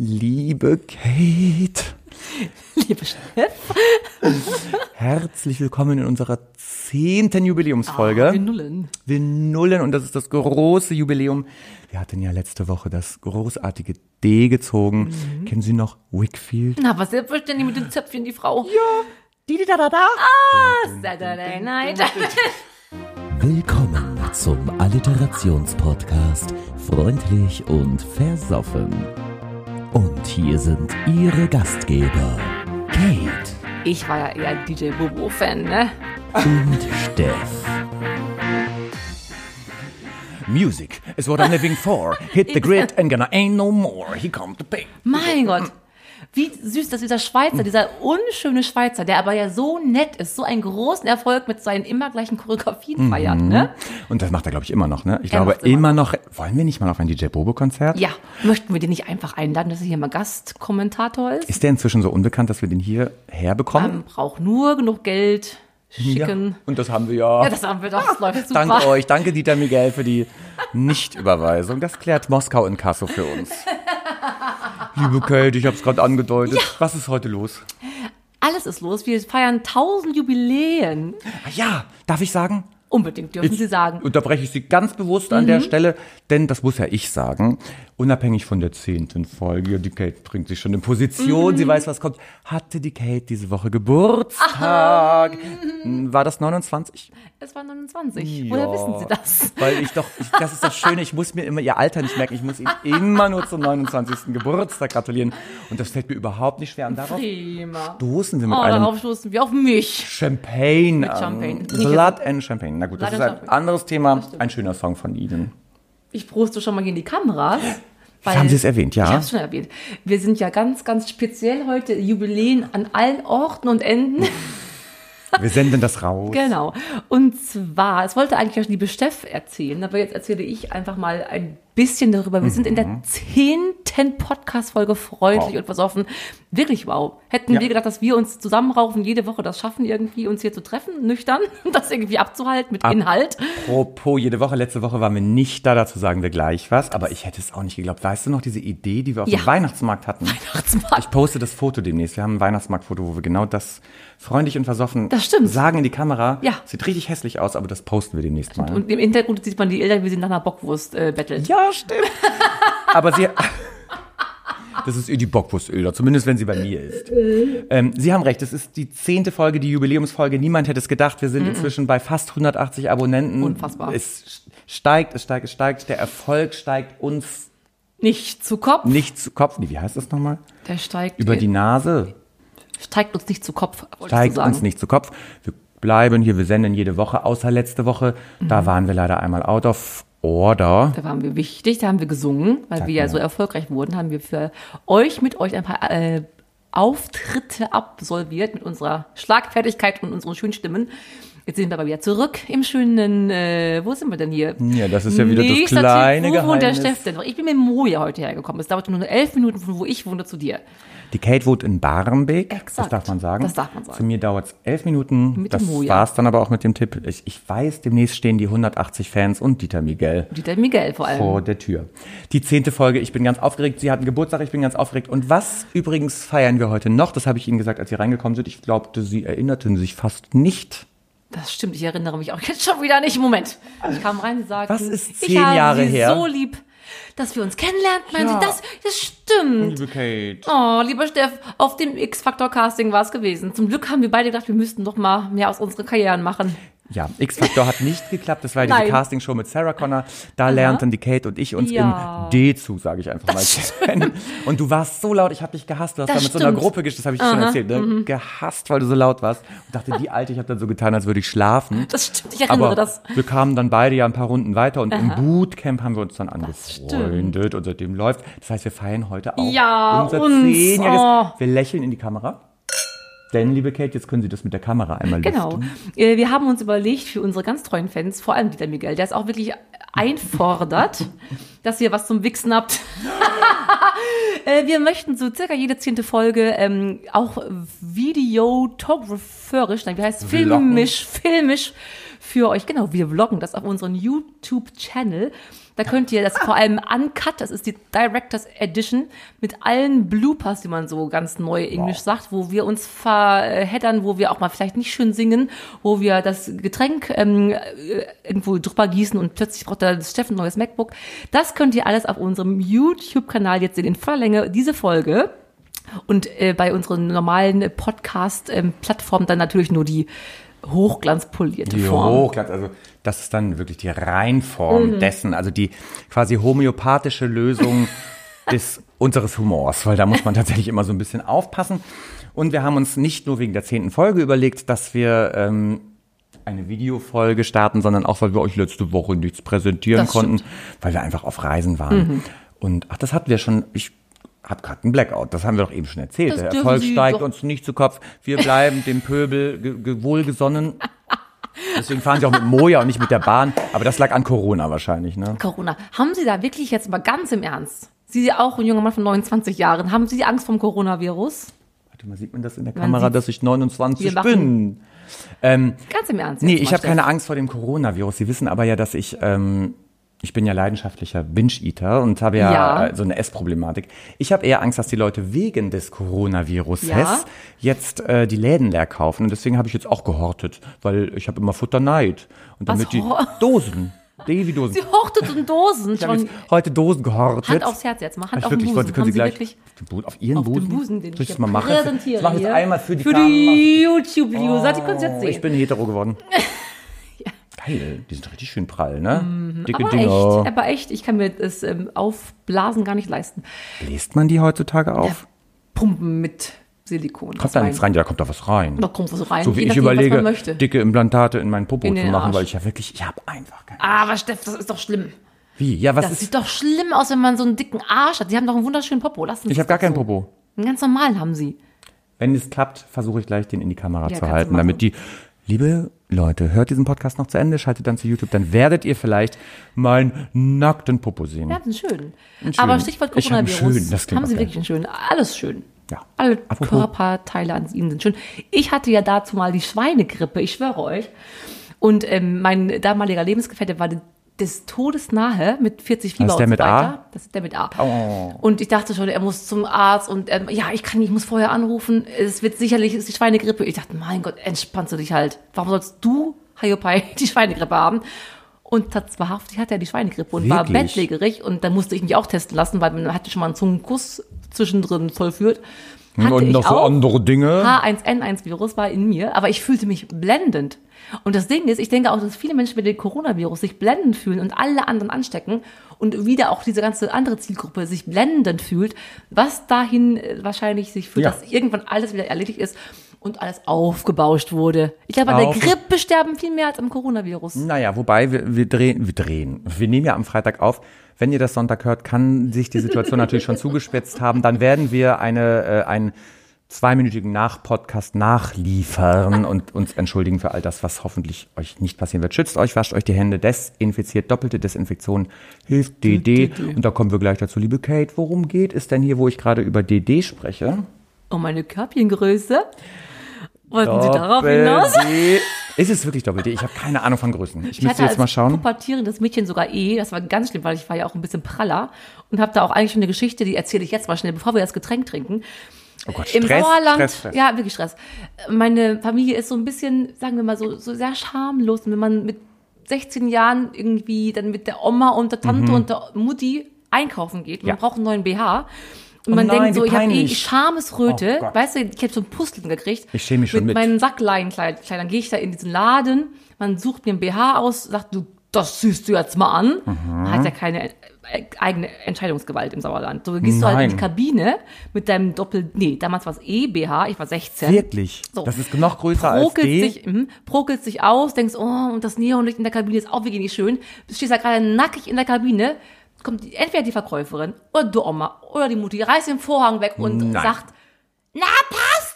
Liebe Kate, Liebe Steff. herzlich willkommen in unserer zehnten Jubiläumsfolge. Ah, wir nullen. Wir nullen und das ist das große Jubiläum. Wir hatten ja letzte Woche das großartige D gezogen. Mhm. Kennen Sie noch Wickfield? Na, was selbstverständlich mit den Zöpfchen, die Frau. Die, da, da, da. Saturday Night. Willkommen zum Alliterationspodcast Freundlich und Versoffen. Und hier sind Ihre Gastgeber, Kate Ich war ja eher DJ Bobo-Fan, ne? und Steff. Music is what I'm living for. Hit the grid and gonna ain't no more. He come to pay. Mein Gott. Wie süß, dass dieser Schweizer, dieser unschöne Schweizer, der aber ja so nett ist, so einen großen Erfolg mit seinen immer gleichen Choreografien feiert, ne? Und das macht er, glaube ich, immer noch, ne? Ich Er glaube immer immer noch. Wollen wir nicht mal auf ein DJ Bobo-Konzert? Ja, möchten wir den nicht einfach einladen, dass er hier mal Gastkommentator ist? Ist der inzwischen so unbekannt, dass wir den hier herbekommen? Man braucht nur genug Geld, schicken. Und das haben wir ja. Ja, das haben wir doch, das läuft super. Danke euch, danke Dieter Miguel für die Nichtüberweisung. Das klärt Moskau in Kasso für uns. Liebe Kate, ich habe es gerade angedeutet. Was ist heute los? Alles ist los. Wir feiern tausend Jubiläen. Ah Ja, darf ich sagen? Unbedingt dürfen Sie sagen. Unterbreche ich Sie ganz bewusst an Mhm. der Stelle, denn das muss ja ich sagen. Unabhängig von der zehnten Folge, die Kate bringt sich schon in Position, Mhm. sie weiß, was kommt. Hatte die Kate diese Woche Geburtstag? War das 29? Es war 29. Woher wissen Sie das? Weil ich doch, ich, das ist das Schöne, ich muss mir immer ihr Alter nicht merken, ich muss ihnen immer nur zum 29. Geburtstag gratulieren. Und das fällt mir überhaupt nicht schwer. Und darauf Prima. stoßen wir mit Oh, einem darauf stoßen wir auf mich. Champagne. Mit. Champagne. Blood and Champagne. Na gut, das Blood ist and ein Champagne. anderes Thema. Ein schöner Song von Ihnen. Ich proste schon mal in die Kamera. weil- haben Sie es erwähnt, ja? Ich habe es schon erwähnt. Wir sind ja ganz, ganz speziell heute Jubiläen an allen Orten und Enden. Wir senden das raus. genau. Und zwar, es wollte eigentlich auch liebe Steff erzählen, aber jetzt erzähle ich einfach mal ein bisschen darüber. Wir sind in Mhm. der zehnten Podcast-Folge freundlich Wow. und versoffen. Wirklich wow. Hätten Ja. wir gedacht, dass wir uns zusammenraufen, jede Woche das schaffen, irgendwie uns hier zu treffen, nüchtern, das irgendwie abzuhalten mit Inhalt. Apropos, jede Woche, letzte Woche waren wir nicht da, dazu sagen wir gleich was, aber ich hätte es auch nicht geglaubt. Weißt du noch diese Idee, die wir auf Ja. dem Weihnachtsmarkt hatten? Weihnachtsmarkt. Ich poste das Foto demnächst. Wir haben ein Weihnachtsmarktfoto, wo wir genau das freundlich und versoffen Das stimmt. sagen in die Kamera. Ja. Sieht richtig hässlich aus, aber das posten wir demnächst mal. Und im Hintergrund sieht man die Eltern, wie sie nach einer Bockwurst äh, bettelt. ja, stimmt. aber sie. Das ist die Bockwurstöder, zumindest wenn sie bei mir ist. Ähm, sie haben recht, es ist die zehnte Folge, die Jubiläumsfolge. Niemand hätte es gedacht. Wir sind inzwischen bei fast 180 Abonnenten. Unfassbar. Es steigt, es steigt, es steigt. Der Erfolg steigt uns Nicht zu Kopf. nicht zu Kopf. Nee, wie heißt das nochmal? Der steigt, Über die Nase. steigt uns nicht zu Kopf. steigt uns nicht zu Kopf. Wir bleiben hier, wir senden jede Woche, außer letzte Woche. Mhm. Da waren wir leider einmal out of order. Da waren wir wichtig, da haben wir gesungen, weil wir ja so erfolgreich wurden, haben wir für euch, mit euch ein paar äh, Auftritte absolviert mit unserer Schlagfertigkeit und unseren schönen Stimmen. Jetzt sind wir aber wieder zurück im schönen, äh, wo sind wir denn hier? Ja, das ist ja wieder das Nächster kleine Typ, wo wohnt der Geheimnis. Steff denn noch? Ich bin mit Moja heute hergekommen. Es dauerte nur elf Minuten von wo ich wohne zu dir. Die Kate wohnt in Barmbek. Das Exakt. darf man sagen. Das darf man sagen. Zu mir dauert es elf Minuten. Mit das dem Moja. war's dann aber auch mit dem Tipp. Ich, ich weiß, demnächst stehen die 180 Fans und Dieter Miguel Dieter Miguel vor allem. vor der Tür. Die zehnte Folge, ich bin ganz aufgeregt. Sie hatten Geburtstag, ich bin ganz aufgeregt. Und was übrigens feiern wir heute noch? Das habe ich Ihnen gesagt, als Sie reingekommen sind. Ich glaubte, Sie erinnerten sich fast nicht. Das stimmt, ich erinnere mich auch jetzt schon wieder nicht. Moment. Ich kam rein und sagte, Was ist ich zehn habe Jahre Sie her? so lieb, dass wir uns kennenlernen. Meinen Ja. Sie, das, das stimmt. Liebe Kate. Oh, lieber Steff, auf dem X-Factor-Casting war es gewesen. Zum Glück haben wir beide gedacht, wir müssten doch mal mehr aus unseren Karrieren machen. Ja, X-Factor hat nicht geklappt. Das war ja diese. Castingshow mit Sarah Connor. Da lernten die Kate und ich uns Ja. im D zu, sage ich einfach mal, kennen. Und du warst so laut, ich habe dich gehasst. Du hast Das da mit so einer. Mhm. Gruppe gesch- das habe ich dir schon erzählt, ne? gehasst, weil du so laut warst. Und dachte, die Alte, ich habe dann so getan, als würde ich schlafen. Das stimmt, ich erinnere Aber das. wir kamen dann beide ja ein paar Runden weiter und im Bootcamp haben wir uns dann angefreundet und seitdem läuft. Das heißt, wir feiern heute auch Ja, unser uns, zehnjähriges. oh. Wir lächeln in die Kamera. Denn, liebe Kate, jetzt können Sie das mit der Kamera einmal Genau. lüften. Äh, Wir haben uns überlegt, für unsere ganz treuen Fans, vor allem Dieter Miguel, der es auch wirklich einfordert, dass ihr was zum Wichsen habt. Äh, Wir möchten so circa jede zehnte Folge ähm, auch videotographerisch, nein, wie heißt es? Filmisch, filmisch für euch, genau, wir vloggen das auf unseren YouTube-Channel. Da könnt ihr das vor allem uncut, das ist die Director's Edition mit allen Bloopers, die man so ganz neu Englisch sagt, wo wir uns verheddern, wo wir auch mal vielleicht nicht schön singen, wo wir das Getränk ähm, äh, irgendwo drüber gießen und plötzlich braucht der Steffen ein neues MacBook. Das könnt ihr alles auf unserem YouTube-Kanal jetzt sehen, in voller Länge, diese Folge. Und äh, bei unseren normalen Podcast-Plattformen dann natürlich nur die hochglanzpolierte Die Form. Hochglanz, also das ist dann wirklich die Reinform Mhm. dessen, also die quasi homöopathische Lösung des unseres Humors, weil da muss man tatsächlich immer so ein bisschen aufpassen. Und wir haben uns nicht nur wegen der zehnten Folge überlegt, dass wir ähm, eine Videofolge starten, sondern auch, weil wir euch letzte Woche nichts präsentieren Das konnten, stimmt. Mhm. weil wir einfach auf Reisen waren. Und ach, das hatten wir schon. Ich habe gerade einen Blackout. Das haben wir doch eben schon erzählt. Das Der Erfolg Sie steigt doch- uns nicht zu Kopf. Wir bleiben dem Pöbel ge ge wohlgesonnen. Deswegen fahren sie auch mit Moja und nicht mit der Bahn. Aber das lag an Corona wahrscheinlich, ne? Corona. Haben Sie da wirklich jetzt mal ganz im Ernst? Sie auch ein junger Mann von 29 Jahren. Haben Sie Angst vom Coronavirus? Warte mal, sieht man das in der Man Kamera, dass ich 29 Wir machen- bin? Ähm, Ganz im Ernst. nee, ich habe keine. Angst vor dem Coronavirus. Sie wissen aber ja, dass ich, ähm, ich bin ja leidenschaftlicher Binge-Eater und habe ja, Ja. äh, so eine Essproblematik. Ich habe eher Angst, dass die Leute wegen des Coronavirus Ja. jetzt äh, die Läden leer kaufen. Und deswegen habe ich jetzt auch gehortet, weil ich habe immer Futterneid. Und Was damit die hor- Dosen, Davy-Dosen. Sie hortet und Dosen Ich schon. heute Dosen gehortet. Hand aufs Herz jetzt mal. Hand ich auf den wirklich, Busen. wollte, können Sie Sie gleich auf, den Ihren auf Busen? den Busen, den Soll ich das mal machen? präsentiere Das mache ich jetzt einmal für die Für die die jetzt Oh, sehen. ich bin hetero geworden. Geil, die sind richtig schön prall, ne? Dicke Mhm. aber Dinger. echt, aber echt, ich kann mir das ähm, Aufblasen gar nicht leisten. Bläst man die heutzutage auf? Pumpen mit Silikon. Kommt da nichts rein? Ja, da kommt da was rein. Da kommt was rein. So wie ich überlege, dicke Implantate in meinen Popo In zu machen, Arsch. weil ich ja wirklich, ich habe einfach keinen. Aber Steff, das ist doch schlimm. Wie? Ja, was Das ist? sieht doch schlimm aus, wenn man so einen dicken Arsch hat. Die haben doch einen wunderschönen Popo. Lassen Sie Ich habe gar keinen so. Popo. Einen ganz normalen haben Sie. Wenn es klappt, versuche ich gleich den in die Kamera Ja, zu halten, damit die, liebe Leute, hört diesen Podcast noch zu Ende, schaltet dann zu YouTube, dann werdet ihr vielleicht meinen nackten Popo sehen. Ja, das ist schön. Einen Aber schönen. Stichwort Ich hab Coronavirus. schönen, das klingt haben Sie wirklich einen schönen? Alles schön. Ja. Alle Apropos- Körperteile an Ihnen sind schön. Ich hatte ja dazu mal die Schweinegrippe, ich schwöre euch. Und ähm, mein damaliger Lebensgefährte war des Todes nahe mit 40 Fieber ist der und so mit A? weiter. Das ist der mit A. Oh. Und ich dachte schon, er muss zum Arzt und ähm, ja, ich kann, ich muss vorher anrufen. Es wird sicherlich es ist die Schweinegrippe. Ich dachte, mein Gott, entspannst du dich halt. Warum sollst du, Hayopai, die Schweinegrippe haben? Und tatsächlich hatte er die Schweinegrippe und war Wirklich? bettlägerig und dann musste ich mich auch testen lassen, weil man hatte schon mal einen Zungenkuss zwischendrin vollführt. Hatte Und noch so andere Dinge. H1N1-Virus war in mir, aber ich fühlte mich blendend. Und das Ding ist, ich denke auch, dass viele Menschen mit dem Coronavirus sich blendend fühlen und alle anderen anstecken und wieder auch diese ganze andere Zielgruppe sich blendend fühlt, was dahin äh, wahrscheinlich sich führt, Ja. dass irgendwann alles wieder erledigt ist und alles aufgebauscht wurde. Ich glaube, an der Grippe sterben viel mehr als am Coronavirus. Naja, wobei wir, wir drehen, wir drehen. Wir nehmen ja am Freitag auf. Wenn ihr das Sonntag hört, kann sich die Situation natürlich schon zugespitzt haben. Dann werden wir eine, äh, einen zweiminütigen Nach-Podcast nachliefern und uns entschuldigen für all das, was hoffentlich euch nicht passieren wird. Schützt euch, wascht euch die Hände, desinfiziert. Doppelte Desinfektion hilft DD. Und da kommen wir gleich dazu. Liebe Kate, worum geht es denn hier, wo ich gerade über DD spreche? Oh, meine Körbchengröße. Wollten Sie darauf hinaus? Doppel-D. Ist es wirklich Doppel-D? Ich habe keine Ahnung von Größen. Ich, Ich müsste jetzt mal schauen. pubertierendes Mädchen sogar eh. Das war ganz schlimm, weil ich war ja auch ein bisschen praller und habe da auch eigentlich schon eine Geschichte, die erzähle ich jetzt mal schnell, bevor wir das Getränk trinken. Oh Gott, Im Stress, Sauerland, Stress, Stress. ja, wirklich Stress. Meine Familie ist so ein bisschen, sagen wir mal so, so sehr schamlos. Und wenn man mit 16 Jahren irgendwie dann mit der Oma und der Tante und der Mutti einkaufen geht, Mhm. Ja. man braucht einen neuen BH. Und Oh man nein, denkt so, ich habe eh. Schamesröte. Oh weißt du, ich habe so ein Pusteln gekriegt. Ich schäme mich schon mit. meinen Sackleinkleidern gehe ich da in diesen Laden, man sucht mir ein BH aus, sagt, du, das siehst du jetzt mal an. Mhm. Man hat ja keine eigene Entscheidungsgewalt im Sauerland. So gehst du halt in die Nein. Kabine mit deinem Doppel, nee, damals war es eh BH, ich war 16. Wirklich? So. Das ist noch größer als Prokelt D? sich, mhm, prokelt sich aus, denkst, oh, und das Neonlicht in der Kabine ist auch wirklich nicht schön. Du stehst da gerade nackig in der Kabine, kommt die, entweder die Verkäuferin oder die Oma oder die Mutti, reißt den Vorhang weg und Nein. sagt, na, passt!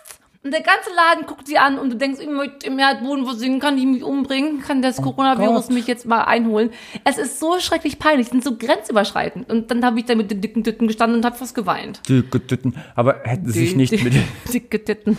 Und der ganze Laden guckt sie an und du denkst, ich möchte im Erdboden versingen, kann ich mich umbringen? Kann das Coronavirus Oh Gott. mich jetzt mal einholen? Es ist so schrecklich peinlich, sind so grenzüberschreitend. Und dann habe ich da mit den dicken Tüten gestanden und habe fast geweint. Dicke Titten. Aber hätten Sie sich nicht mit. Dicke Titten.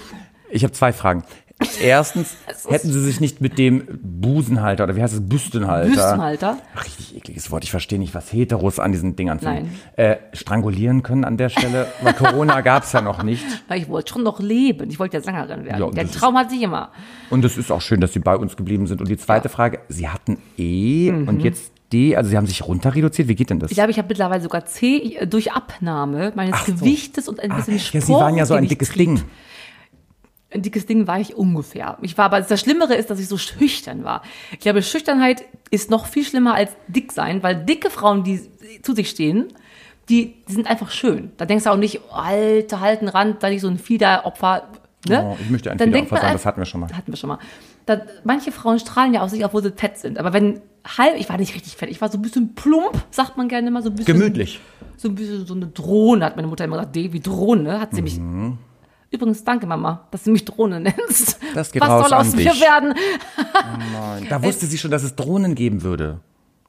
Ich habe zwei Fragen. Erstens hätten sie sich nicht mit dem Busenhalter oder wie heißt es, Büstenhalter. Büstenhalter. Richtig ekliges Wort. Ich verstehe nicht, was Heteros an diesen Dingern finden. Nein. Äh, strangulieren können an der Stelle, weil Corona gab's ja noch nicht. Weil ich wollte schon noch leben. Ich wollte ja Sängerin werden. Ja, Der Traum hat sich immer. Und es ist auch schön, dass sie bei uns geblieben sind. Und die zweite Frage, sie hatten E und jetzt D, also sie haben sich runter reduziert. Wie geht denn das? Ich glaube, ich habe mittlerweile sogar C äh, durch Abnahme meines so. Gewichtes und ein Ah, bisschen ja, Sport. sie waren ja so ein dickes. Ding. Ein dickes Ding war ich ungefähr. Ich war aber das Schlimmere ist, dass ich so schüchtern war. Ich glaube, Schüchternheit ist noch viel schlimmer als dick sein, weil dicke Frauen, die zu sich stehen, die, die sind einfach schön. Da denkst du auch nicht, oh, Alter, halten Rand, da nicht so ein Fiederopfer. Ne? Oh, ich möchte ein Dann Fiederopfer sein, ein- das hatten wir schon mal. Hatten wir schon mal. Da, manche Frauen strahlen ja aus sich, obwohl sie fett sind. Aber wenn halb, ich war nicht richtig fett, ich war so ein bisschen plump, sagt man gerne immer, so ein bisschen. Gemütlich. So ein bisschen so eine Drohne, hat meine Mutter immer gesagt, D wie Drohne, hat sie mich. Übrigens, danke Mama, dass du mich Drohne nennst. Das geht Was raus soll aus an mir dich. werden? Da wusste sie schon, dass es Drohnen geben würde.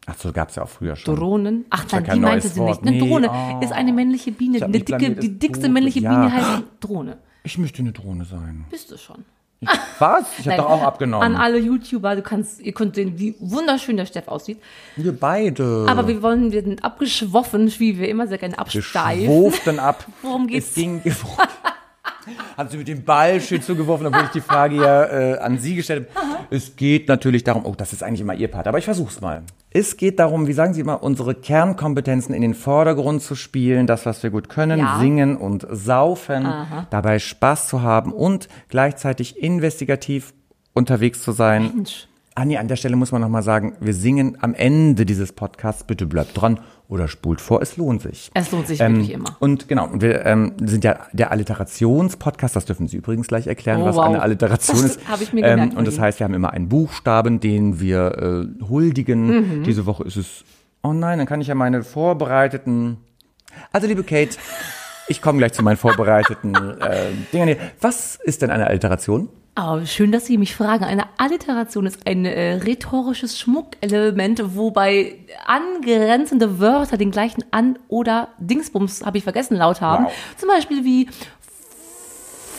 Ach so, gab's ja auch früher schon. Drohnen? Ach nein, die meinte sie Wort. nicht. Eine Nee, Drohne oh. ist eine männliche Biene. Eine dicke, die dickste männliche Ja. Biene heißt Drohne. Ich möchte eine Drohne sein. Bist du schon. Ich, was? Ich habe doch auch abgenommen. An alle YouTuber, du kannst, ihr könnt sehen, wie wunderschön der Steff aussieht. wir beide. Aber wir wollen, wir sind abgeschwoffen, wie wir immer sehr gerne wir absteifen. schwurften ab. Worum geht's? Es ging. Hat sie mit dem Ball schön zugeworfen, obwohl ich die Frage ja äh, an Sie gestellt habe. Es geht natürlich darum, oh, das ist eigentlich immer Ihr Part, aber ich versuch's mal. Es geht darum, wie sagen Sie immer, unsere Kernkompetenzen in den Vordergrund zu spielen, das, was wir gut können, Ja. singen und saufen, dabei Spaß zu haben und gleichzeitig investigativ unterwegs zu sein. Mensch. Ah nee, an der Stelle muss man nochmal sagen, wir singen am Ende dieses Podcasts, bitte bleibt dran oder spult vor, es lohnt sich. Es lohnt sich Ähm, wirklich immer. Und genau, und wir ähm, sind ja der Alliterationspodcast, das dürfen Sie übrigens gleich erklären, Oh, was wow. eine Alliteration Das ist. habe ich mir gemerkt ähm, Und das heißt, wir haben immer einen Buchstaben, den wir äh, huldigen. Mhm. Diese Woche ist es, oh nein, dann kann ich ja meine vorbereiteten, also liebe Kate, ich komme gleich zu meinen vorbereiteten äh, Dingern hier. Was ist denn eine Alliteration? Aber schön, dass Sie mich fragen. Eine Alliteration ist ein äh, rhetorisches Schmuckelement, wobei angrenzende Wörter den gleichen An- oder Dingsbums, habe ich vergessen, laut haben. Wow. Zum Beispiel wie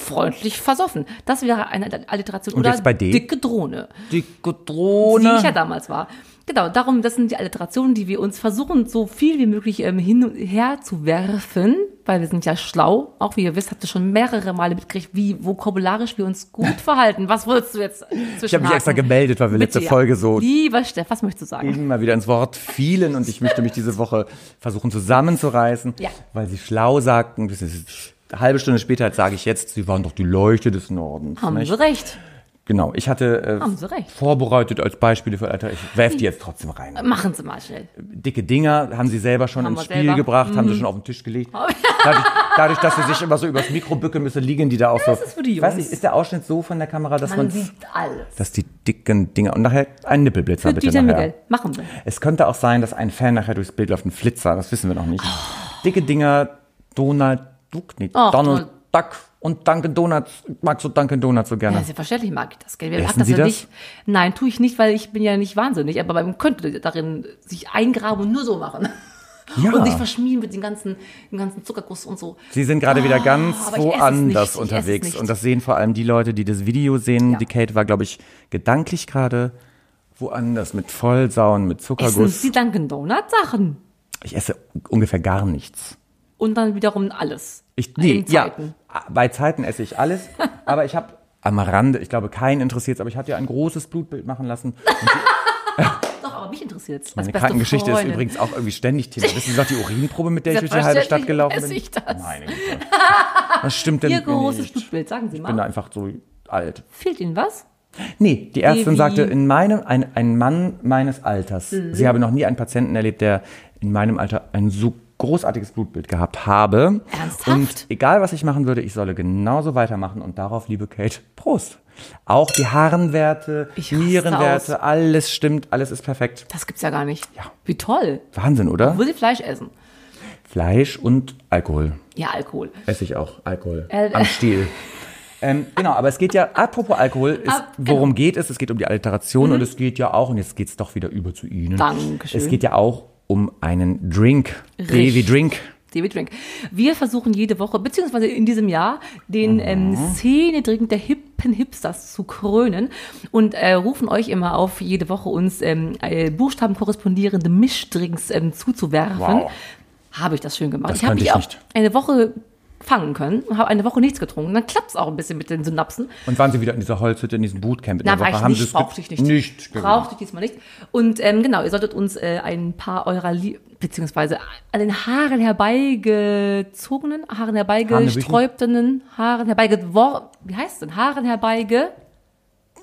freundlich versoffen. Das wäre eine Alliteration. Und oder jetzt bei D? dicke Drohne. Dicke Die Drohne. ich ja damals war. Genau, darum, das sind die Alliterationen, die wir uns versuchen, so viel wie möglich ähm, hin und her zu werfen, weil wir sind ja schlau. Auch wie ihr wisst, habt ihr schon mehrere Male mitgekriegt, wie vokabularisch wir uns gut verhalten. Was würdest du jetzt Ich habe mich extra gemeldet, weil wir letzte Folge so Lieber Steff, was möchtest du sagen? immer wieder ins Wort fielen und ich möchte mich diese Woche versuchen zusammenzureißen, Ja. weil sie schlau sagten, das ist eine halbe Stunde später sage ich jetzt, sie waren doch die Leuchte des Nordens. Haben nicht? sie recht. Genau, ich hatte äh, vorbereitet als Beispiele für Alter, ich werf die jetzt trotzdem rein. Machen Sie mal schnell. Dicke Dinger haben sie selber schon Haben ins Spiel selber. Mhm. gebracht, haben sie schon auf den Tisch gelegt. Dadurch, dadurch, dass sie sich immer so übers Mikro bücken müssen, liegen die da auch so. das ist für die Ich weiß Jungs. nicht, ist der Ausschnitt so von der Kamera, dass Man man, sieht alles. dass die dicken Dinger und nachher ein Nippelblitzer Für bitte Dieter nachher. Miguel. Machen wir. Es könnte auch sein, dass ein Fan nachher durchs Bild läuft, ein Flitzer, das wissen wir noch nicht. Oh. Dicke Dinger, Donald Duck, nee, Ach, Donald. Duck und Dunkin' Donuts. Magst du Dunkin' Donuts so gerne? Ja, selbstverständlich mag ich das. Gell? Wer Essen mag das Sie ja das? nicht? Nein, tue ich nicht, weil ich bin ja nicht wahnsinnig. Aber man könnte darin sich eingraben und nur so machen. Ja. Und sich verschmieren mit dem ganzen, dem ganzen Zuckerguss und so. Sie sind gerade wieder ganz Ah, esse es woanders nicht. Unterwegs. nicht. Und das sehen vor allem die Leute, die das Video sehen. Ja. Die Kate war, glaube ich, gedanklich gerade woanders mit Vollsauen, mit Essen Zuckerguss. Sie Dunkin' Donut Sachen. Ich esse ungefähr gar nichts. Und dann wiederum alles. Ich, nee, ja, Zeiten. bei Zeiten esse ich alles. aber ich habe am Rande, ich glaube, keinen interessiert aber ich hatte ja ein großes Blutbild machen lassen. Doch, aber mich interessiert es. Meine Krankengeschichte ist übrigens auch irgendwie ständig Thema. Wissen Sie noch die Urinprobe, mit der ich durch die halbe Stadt gelaufen bin? Ich das. Meine Güte. Was stimmt denn Ihr großes? Blutbild, sagen Sie Ich bin mal. einfach so alt. Fehlt Ihnen was? Nee, die Ärztin Baby. sagte, in meinem, ein, ein Mann meines Alters, Mhm. sie habe noch nie einen Patienten erlebt, der in meinem Alter ein so großartiges Blutbild gehabt habe. Ernsthaft? Und egal, was ich machen würde, ich solle genauso weitermachen. Und darauf, liebe Kate, Prost. Auch die Harnwerte, Nierenwerte, aus. alles stimmt, alles ist perfekt. Das gibt's ja gar nicht. Ja. Wie toll. Wahnsinn, oder? Will Sie Fleisch essen? Fleisch und Alkohol. Ja, Alkohol. Esse ich auch Alkohol. Äh, Am Stiel. Ähm, genau, aber es geht ja, apropos Alkohol, ist, Ah, genau. Mhm. worum geht es? Es geht um die Alliteration und es geht ja auch, und jetzt geht's doch wieder über zu Ihnen. Dankeschön. Es geht ja auch um einen Drink. Richtig. Drink. David Drink. Wir versuchen jede Woche, beziehungsweise in diesem Jahr, den ähm, Szene-Drink der hippen Hipsters zu krönen und äh, rufen euch immer auf, jede Woche uns ähm, äh, Buchstaben korrespondierende Mischdrinks ähm, zuzuwerfen. Wow. Habe ich das schön gemacht. Das ich habe mich ich auch nicht. eine Woche fangen können und habe eine Woche nichts getrunken. Dann klappt es auch ein bisschen mit den Synapsen. Und waren Sie wieder in dieser Holzhütte, in diesem Bootcamp in Na, der war ich Haben nicht, brauchte ich nicht. Nicht. Brauchte ich diesmal nicht. Und ähm, genau, ihr solltet uns äh, ein paar eurer, Lie beziehungsweise an den Haaren herbeigezogenen, Haaren herbeigesträubten, Haaren herbeigewor, wie heißt es denn? Haaren herbeige,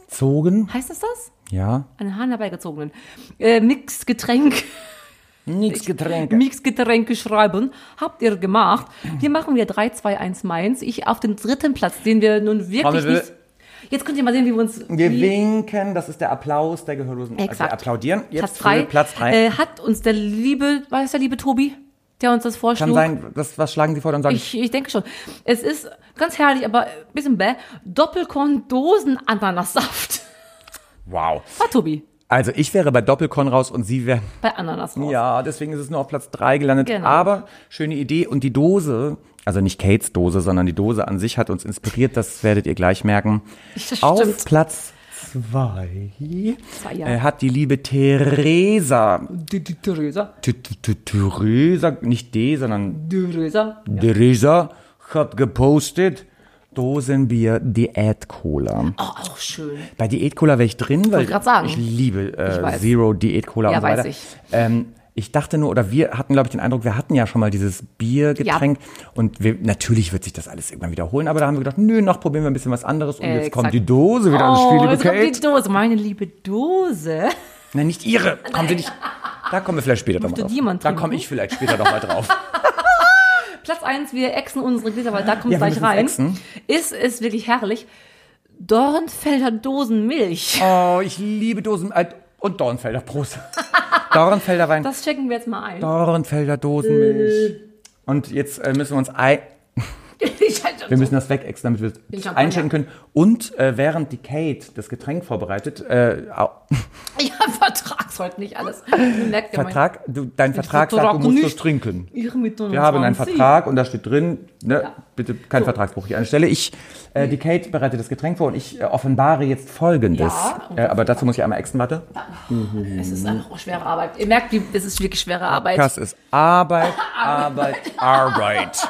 Zogen? heißt es das? Ja. An den Haaren herbeigezogenen. Äh, Mixgetränk. Nix Getränke. Mixgetränke schreiben. Habt ihr gemacht. Wir machen wieder 3, 2, 1 Mainz. Ich auf den dritten Platz, den wir nun wirklich Trommelwirbel. nicht. Jetzt könnt ihr mal sehen, wie wir uns. Wir winken, das ist der Applaus der Gehörlosen. Also wir Exakt. applaudieren. Jetzt Platz 3. für Platz 3. Äh, hat uns der liebe, war es der liebe Tobi, der uns das vorschlug? Kann sein, das, was schlagen Sie vor, dann sage ich. Ich, ich denke schon. Es ist ganz herrlich, aber ein bisschen bäh. Doppelkorn-Dosen-Ananassaft. Wow. War Tobi. Also ich wäre bei Doppelkorn raus und Sie wären. Bei Ananas raus. Ja, deswegen ist es nur auf Platz 3 gelandet. Genau. Aber schöne Idee. Und die Dose, also nicht Kates Dose, sondern die Dose an sich hat uns inspiriert. Das werdet ihr gleich merken. Das Auf stimmt. Platz 2 Zwei, ja. äh, hat die liebe Theresa. Theresa. Theresa, nicht D, sondern Theresa. Theresa hat gepostet. Dosenbier Diät Cola. Oh, auch schön. Bei Diät Cola wäre ich drin, weil sagen. ich liebe äh, Ich weiß. Zero Diät Cola Ja, und so weiß weiter. ich. Ähm, ich dachte nur, oder wir hatten, glaube ich, den Eindruck, wir hatten ja schon mal dieses Biergetränk und wir, natürlich wird sich das alles irgendwann wiederholen, aber da haben wir gedacht, nö, noch probieren wir ein bisschen was anderes und Äh, jetzt kommt exakt. die Dose wieder ins Oh, Spiel, liebe jetzt kommt die Kate. Dose. Meine liebe Dose. Nein, nicht ihre. Kommen Sie nicht. Da kommen wir vielleicht später noch mal Möchte drauf. Da komme ich vielleicht später noch mal drauf. Platz 1, wir exen unsere Gläser, weil da kommt Ja, gleich rein. exen. Ist, ist wirklich herrlich. Dornfelder Dosenmilch. Oh, ich liebe Dosen äh, und Dornfelder. Prost. Dornfelder Wein. Das checken wir jetzt mal ein. Dornfelder Dosenmilch. Und jetzt äh, müssen wir uns ein, wir müssen das wegexen, damit wir es einschenken können. Und äh, während die Kate das Getränk vorbereitet, äh, Ja, Vertrag sollte nicht alles. Vertrag, du, dein Vertrag sagt, du musst das trinken. Wir haben einen 29. Vertrag und da steht drin, ne, Ja. bitte kein Vertragsbruch hier anstelle. Ich, äh, die Kate bereitet das Getränk vor und ich äh, offenbare jetzt Folgendes. Ja. Äh, aber dazu muss ich einmal exen, warte. Es ist einfach auch schwere Arbeit. Ihr merkt, es ist wirklich schwere Arbeit. Das ist Arbeit, Arbeit, Arbeit.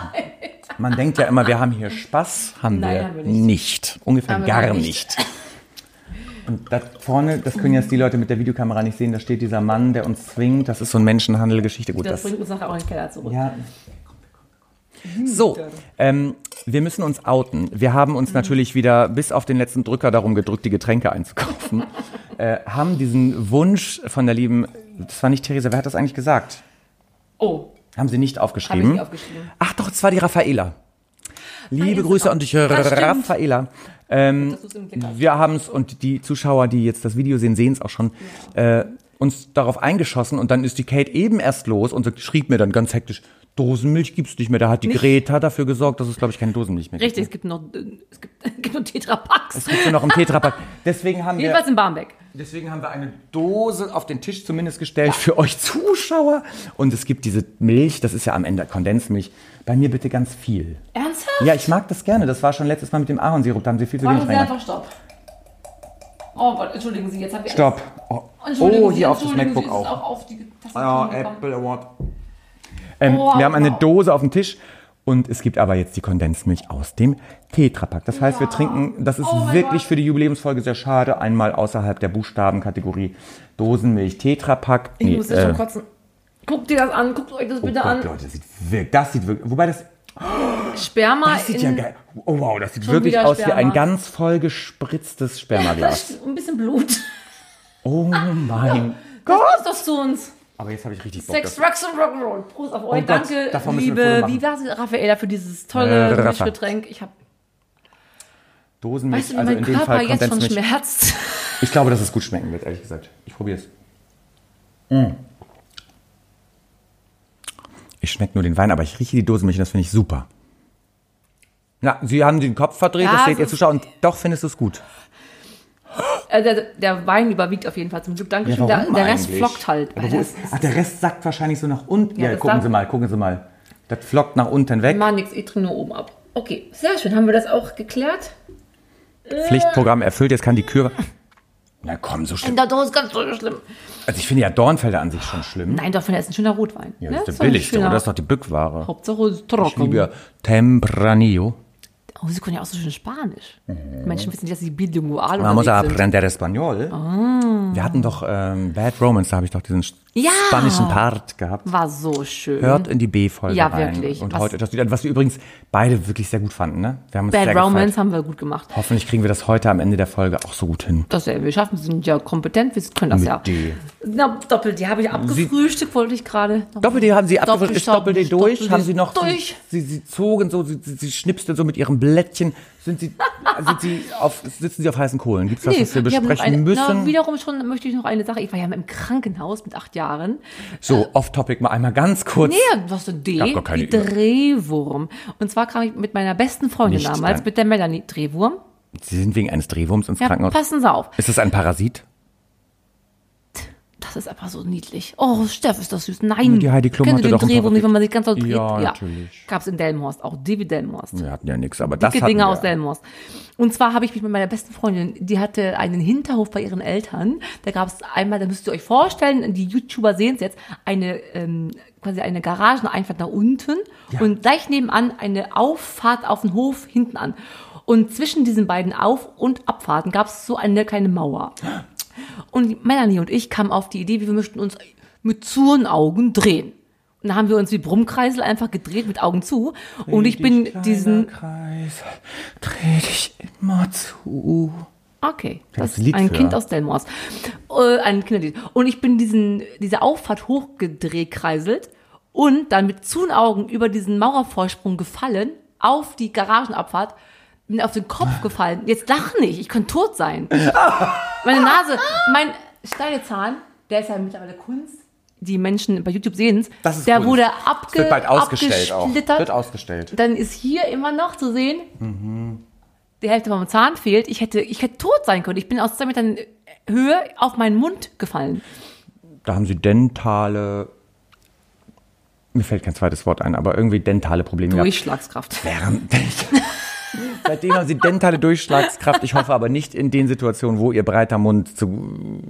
Man denkt ja immer, wir haben hier Spaß, haben, Nein, wir, haben wir nicht. nicht. Ungefähr Haben gar nicht. nicht. Und da vorne, das können jetzt die Leute mit der Videokamera nicht sehen, da steht dieser Mann, der uns zwingt. Das ist so ein Menschenhandel-Geschichte. Gut, Das das, bringt uns nachher auch in den Keller zurück. ja. So, ähm, wir müssen uns outen. Wir haben uns natürlich wieder bis auf den letzten Drücker darum gedrückt, die Getränke einzukaufen. äh, haben diesen Wunsch von der lieben, das war nicht Theresa, wer hat das eigentlich gesagt? Oh, Haben Sie nicht aufgeschrieben? ich nicht aufgeschrieben. Ach doch, es war die Raffaela. Liebe jetzt Grüße an dich. Raffaela. Ähm, wir haben es, und die Zuschauer, die jetzt das Video sehen, sehen es auch schon, äh, uns darauf eingeschossen und dann ist die Kate eben erst los und schrieb mir dann ganz hektisch, Dosenmilch gibt's nicht mehr. Da hat die Nicht? Greta dafür gesorgt, dass es, glaube ich, keine Dosenmilch mehr Richtig, es gibt. gibt noch, äh, es gibt, es gibt noch Tetrapacks. Es gibt nur noch im Tetrapack. Deswegen haben wir, Jedenfalls in Barmbek. Deswegen haben wir eine Dose auf den Tisch zumindest gestellt für euch Zuschauer. Und es gibt diese Milch, das ist ja am Ende Kondensmilch. Bei mir bitte ganz viel. Ernsthaft? Ja, ich mag das gerne. Das war schon letztes Mal mit dem Ahornsirup. Da haben sie viel zu wenig Machen Sie reingemacht. einfach Stopp. Oh Gott, entschuldigen Sie, jetzt haben wir Stopp. Oh, Entschuldigen oh Sie, hier auf das entschuldigen MacBook Sie, es ist auch. auf die Tastatur Ja, gekommen. Apple Award. Ähm, Oh, wir haben eine. Dose auf dem Tisch und es gibt aber jetzt die Kondensmilch aus dem Tetrapack. Das heißt, wir trinken, das ist Oh wirklich Gott. für die Jubiläumsfolge sehr schade, einmal außerhalb der Buchstabenkategorie Dosenmilch Tetrapack. Ich Nee, muss jetzt äh, schon kotzen. Guckt dir das an, guckt euch das oh bitte Gott, an. Leute, das sieht wirklich, das sieht wirklich, wobei das, Sperma das sieht ja geil, oh wow, das sieht wirklich aus wie ein Sperma. ganz voll gespritztes Spermaglas. ein bisschen Blut. Oh mein Das Gott. passt doch zu uns. Aber jetzt habe ich richtig Bock. Sex, Drugs und Rock'n'Roll. Prost auf euch. Gott, Danke, ein liebe, wie war es, Raffaella, für dieses Äh, tolle Raffa. Mischgetränk. Ich hab, Dosenmilch, weißt du, wie also mein in dem Körper Fall jetzt schon schmerzt? Ich glaube, dass es gut schmecken wird, ehrlich gesagt. Ich probiere es. Mm. Ich schmecke nur den Wein, aber ich rieche die Dosenmilch und das finde ich super. Na, Sie haben den Kopf verdreht, Ja, das seht ihr Zuschauer, und doch findest du es gut. Äh, der, der Wein überwiegt auf jeden Fall zum Glück. Dankeschön. der, warum der Rest flockt halt. Das ist, ach, der Rest sackt wahrscheinlich so nach unten. Ja, Ja, gucken Sie mal, gucken Sie mal. Das flockt nach unten weg. Mal nix, ich trinke nur oben ab. Okay, sehr schön. Haben wir das auch geklärt? Pflichtprogramm erfüllt, jetzt kann die Küre. Na komm, so schlimm. Doch ist ganz so schlimm. Also ich finde ja Dornfelder an sich schon schlimm. Nein, doch, ist ein schöner Rotwein. Ja, ne? das ist Ist der billigste, oder? Das ist doch die Bückware. Hauptsache es ist Ich trocken. liebe ja Tempranillo. Oh, sie können ja auch so schön Spanisch. Menschen wissen nicht, dass sie bilingual Man muss sind. aprender español. Wir hatten doch ähm, Bad Romance, da habe ich doch diesen Ja. spanischen Part gehabt. War so schön. Hört in die B-Folge Ja, rein. wirklich. Und Was- heute das Lied, was wir übrigens beide wirklich sehr gut fanden. Ne? Wir haben uns Bad sehr Romance gefreut. haben wir gut gemacht. Hoffentlich kriegen wir das heute am Ende der Folge auch so gut hin. Das ja, wir schaffen, wir sind ja kompetent, wir können das Mit ja. D. Na, Doppel-D habe ich abgefrühstückt, wollte ich gerade. Doppel-D haben Sie abgefrühstückt. Doppel-D durch? Doppel-D haben Sie noch, durch. Sie, Sie, Sie zogen so, Sie, Sie, Sie schnipsten so mit Ihrem Blättchen. Sind Sie, sind Sie auf, sitzen Sie auf heißen Kohlen? Gibt es was, was wir besprechen eine, müssen? Na, wiederum schon möchte ich noch eine Sache. Ich war ja im Krankenhaus mit acht Jahren. so, off-topic mal einmal ganz kurz. Nee, was denn D? hab gar keine Wie Drehwurm. Und zwar kam ich mit meiner besten Freundin Nicht damals, dein- mit der Melanie Drehwurm. Sie sind wegen eines Drehwurms ins Ja, Krankenhaus. passen Sie auf. Ist das ein Parasit? Das ist einfach so niedlich. Oh, Steff, ist das süß. Nein. Die Heidi Klum hatte den doch Drehwurm nicht, wenn man sich ganz doll dreht? Ja, natürlich. Gab's in Delmhorst auch. David Delmhorst. Wir hatten ja nichts, aber das Dicke Dinger wir. aus Delmhorst. Und zwar habe ich mich mit meiner besten Freundin, die hatte einen Hinterhof bei ihren Eltern. Da gab es einmal, da müsst ihr euch vorstellen, die YouTuber sehen es jetzt, eine ähm, quasi eine Garageneinfahrt nach unten und gleich nebenan eine Auffahrt auf den Hof hinten an. Und zwischen diesen beiden Auf- und Abfahrten gab es so eine kleine Mauer. Und Melanie und ich kamen auf die Idee, wir möchten uns mit zuren Augen drehen. Und da haben wir uns wie Brummkreisel einfach gedreht mit Augen zu. Und ich bin diesen, Kreis, dreh dich immer zu. Okay, Da das ein ist ein für. Kind aus Delmors. Äh, ein Kinderlied. Und ich bin diesen, diese Auffahrt hochgedreht kreiselt und dann mit zuen Augen über diesen Mauervorsprung gefallen, auf die Garagenabfahrt, bin auf den Kopf gefallen. Jetzt lach nicht, ich könnte tot sein. Meine Nase, mein Schneidezahn, der ist ja mittlerweile Kunst. Die Menschen bei YouTube sehen es. Das ist Der Kunst. wurde abge, wird bald ausgestellt auch. Wird ausgestellt. Dann ist hier immer noch zu sehen, die Hälfte vom Zahn fehlt. Ich hätte, ich hätte tot sein können. Ich bin aus zwei Metern Höhe auf meinen Mund gefallen. Da haben sie dentale. Mir fällt kein zweites Wort ein, aber irgendwie dentale Probleme. Durchschlagskraft. Während Seitdem haben sie dentale Durchschlagskraft. Ich hoffe aber nicht in den Situationen, wo ihr breiter Mund zu.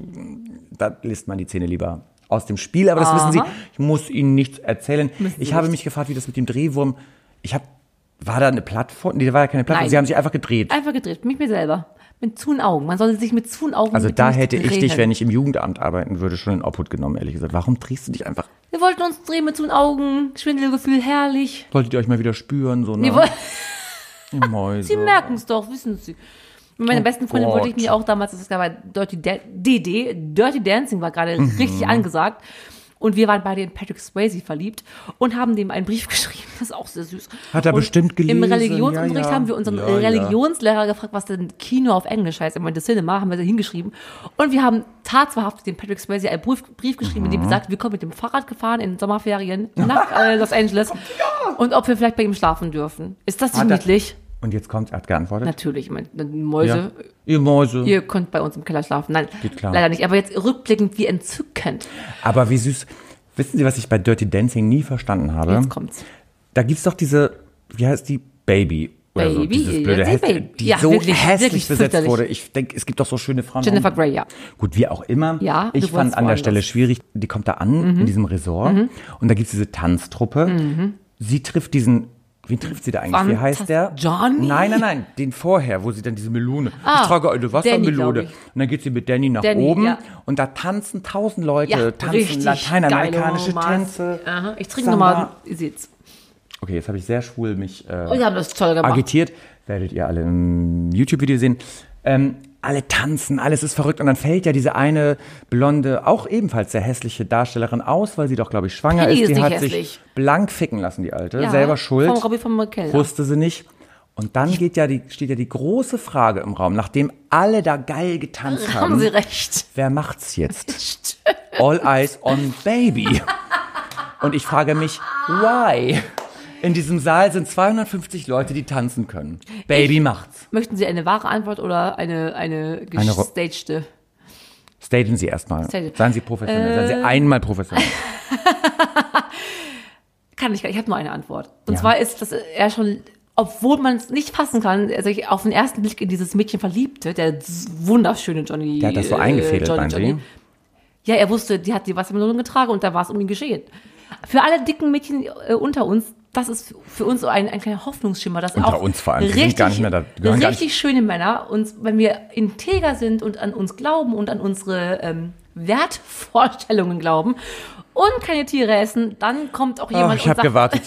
Da lässt man die Zähne lieber aus dem Spiel. Aber das wissen Sie. Aha. Ich muss Ihnen nichts erzählen. Müssen ich habe nicht. mich gefragt, wie das mit dem Drehwurm. Ich habe. War da eine Plattform? Nee, da war ja keine Plattform. Nein. Sie haben sich einfach gedreht. Einfach gedreht, mich mir selber. Mit zuen Augen. Man sollte sich mit zuen Augen Also da hätte ich dich, wenn ich im Jugendamt arbeiten würde, schon in Obhut genommen, ehrlich gesagt. Warum drehst du dich einfach? Wir wollten uns drehen mit zuen Augen. Schwindelgefühl, herrlich. Solltet ihr euch mal wieder spüren, so, ne? Mäuse. Sie merken es doch, wissen Sie. Mit meiner Oh besten Freundin Gott. wollte ich mich auch damals, das war Dirty Da- DD, Dirty Dancing war gerade Mhm. richtig angesagt. Und wir waren beide in Patrick Swayze verliebt und haben dem einen Brief geschrieben. Das ist auch sehr süß. Hat er und bestimmt gelesen. Im Religionsunterricht Ja, ja. haben wir unseren Ja. Religionslehrer gefragt, was denn Kino auf Englisch heißt. Ich meinte Cinema, haben wir da hingeschrieben. Und wir haben tatsächlich dem Patrick Swayze einen Brief, Brief geschrieben, in dem Mhm. besagt, wir kommen mit dem Fahrrad gefahren in Sommerferien nach äh, Los Angeles. Und ob wir vielleicht bei ihm schlafen dürfen. Ist das nicht er- niedlich? Und jetzt kommt, er hat geantwortet. Natürlich, ich meine, Mäuse, Ja. Ihr Mäuse. ihr könnt bei uns im Keller schlafen. Nein, Geht klar. leider nicht. Aber jetzt rückblickend, wie entzückend. Aber wie süß. Wissen Sie, was ich bei Dirty Dancing nie verstanden habe? Jetzt kommt's. Da gibt's doch diese, wie heißt die? Baby. Oder so, Baby, dieses ja, blöde Häs- Baby. die Ja, so wirklich, hässlich wirklich besetzt fürchterlich. wurde. Ich denke, es gibt doch so schöne Frauen. Jennifer Grey, ja. Gut, wie auch immer. Ja, ich fand an der. Stelle schwierig, die kommt da an, Mhm. in diesem Resort. Und da gibt's diese Tanztruppe. Sie trifft diesen, wen trifft sie da eigentlich? Wie heißt der? Johnny? Nein, nein, nein, den vorher, wo sie dann diese Melone. Ah, ich trage eine Wassermelone. Und dann geht sie mit Danny nach Danny, oben. ja. Und da tanzen tausend Leute, Ja, tanzen lateinamerikanische Tänze. Aha. Ich trinke nochmal, ihr seht's. Okay, jetzt habe ich sehr schwul mich äh, gemacht. agitiert. Werdet ihr alle im YouTube-Video sehen. Ähm, alle tanzen, alles ist verrückt. Und dann fällt ja diese eine blonde, auch ebenfalls sehr hässliche Darstellerin aus, weil sie doch, glaube ich, schwanger Penny ist. ist Die nicht hat hässlich. sich blank ficken lassen, die Alte. Ja, Selber schuld. Vom Robbie von McKellen. Wusste sie nicht. Und dann geht ja die, steht ja die große Frage im Raum, nachdem alle da geil getanzt Haben haben. Sie recht. Wer macht's jetzt? All eyes on baby. Und ich frage mich, why? In diesem Saal sind 250 Leute, die tanzen können. Baby macht's. Möchten Sie eine wahre Antwort oder eine, eine gestagte? Stagen Sie erstmal. Seien Sie professionell. Seien Sie einmal professionell. Kann ich gar nicht. Ich habe nur eine Antwort. Und Ja. zwar ist, dass er schon, obwohl man es nicht fassen kann, er sich auf den ersten Blick in dieses Mädchen verliebte, der wunderschöne Johnny. Der hat das so äh, eingefädelt, Johnny, meinen Sie? Johnny. Ja, er wusste, die hat die Wassermelone getragen und da war es um ihn geschehen. Für alle dicken Mädchen äh, unter uns, das ist für uns so ein, ein kleiner Hoffnungsschimmer, dass Unter auch uns vor allem. Wir sind richtig, gar nicht mehr da- richtig schöne Männer uns, wenn wir integer sind und an uns glauben und an unsere ähm, Wertvorstellungen glauben und keine Tiere essen, dann kommt auch Oh, jemand ich und habe sagt, gewartet.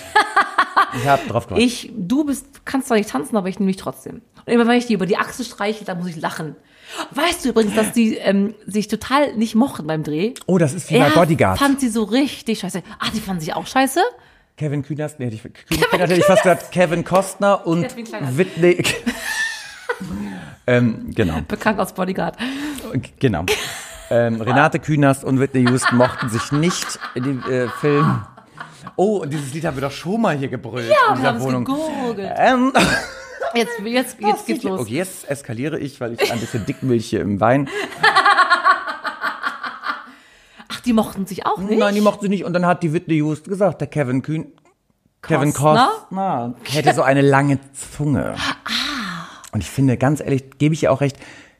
Ich habe drauf gewartet. ich, du bist, kannst zwar nicht tanzen, aber ich nehme dich trotzdem. Und immer wenn ich die über die Achse streiche, dann muss ich lachen. Weißt du übrigens, dass die ähm, sich total nicht mochten beim Dreh? oh, das ist wie bei Bodyguard. fand sie so richtig scheiße. Ach, die fanden sich auch scheiße? Kevin Kühners, nee, ich, Kühners hätte ich fast gesagt, Kevin Costner und Kevin. Whitney. ähm, genau, Bekannt als Bodyguard. genau. Ähm, Renate Künast und Whitney Houston mochten sich nicht in dem äh, Film. Oh, und dieses Lied haben wir doch schon mal hier gebrüllt in Wir dieser es Wohnung. gegurgelt. Ähm, Jetzt, jetzt, jetzt geht's los. Okay, jetzt eskaliere ich, weil ich ein bisschen Dickmilch hier im Wein. Die mochten sich auch nicht? Nein, die mochte sie nicht. Und dann hat die Whitney Houston gesagt, der Kevin Kühn. Kevin Costner? Costner hätte so eine lange Zunge. Ah. Und ich finde, ganz ehrlich, gebe ich ihr auch recht,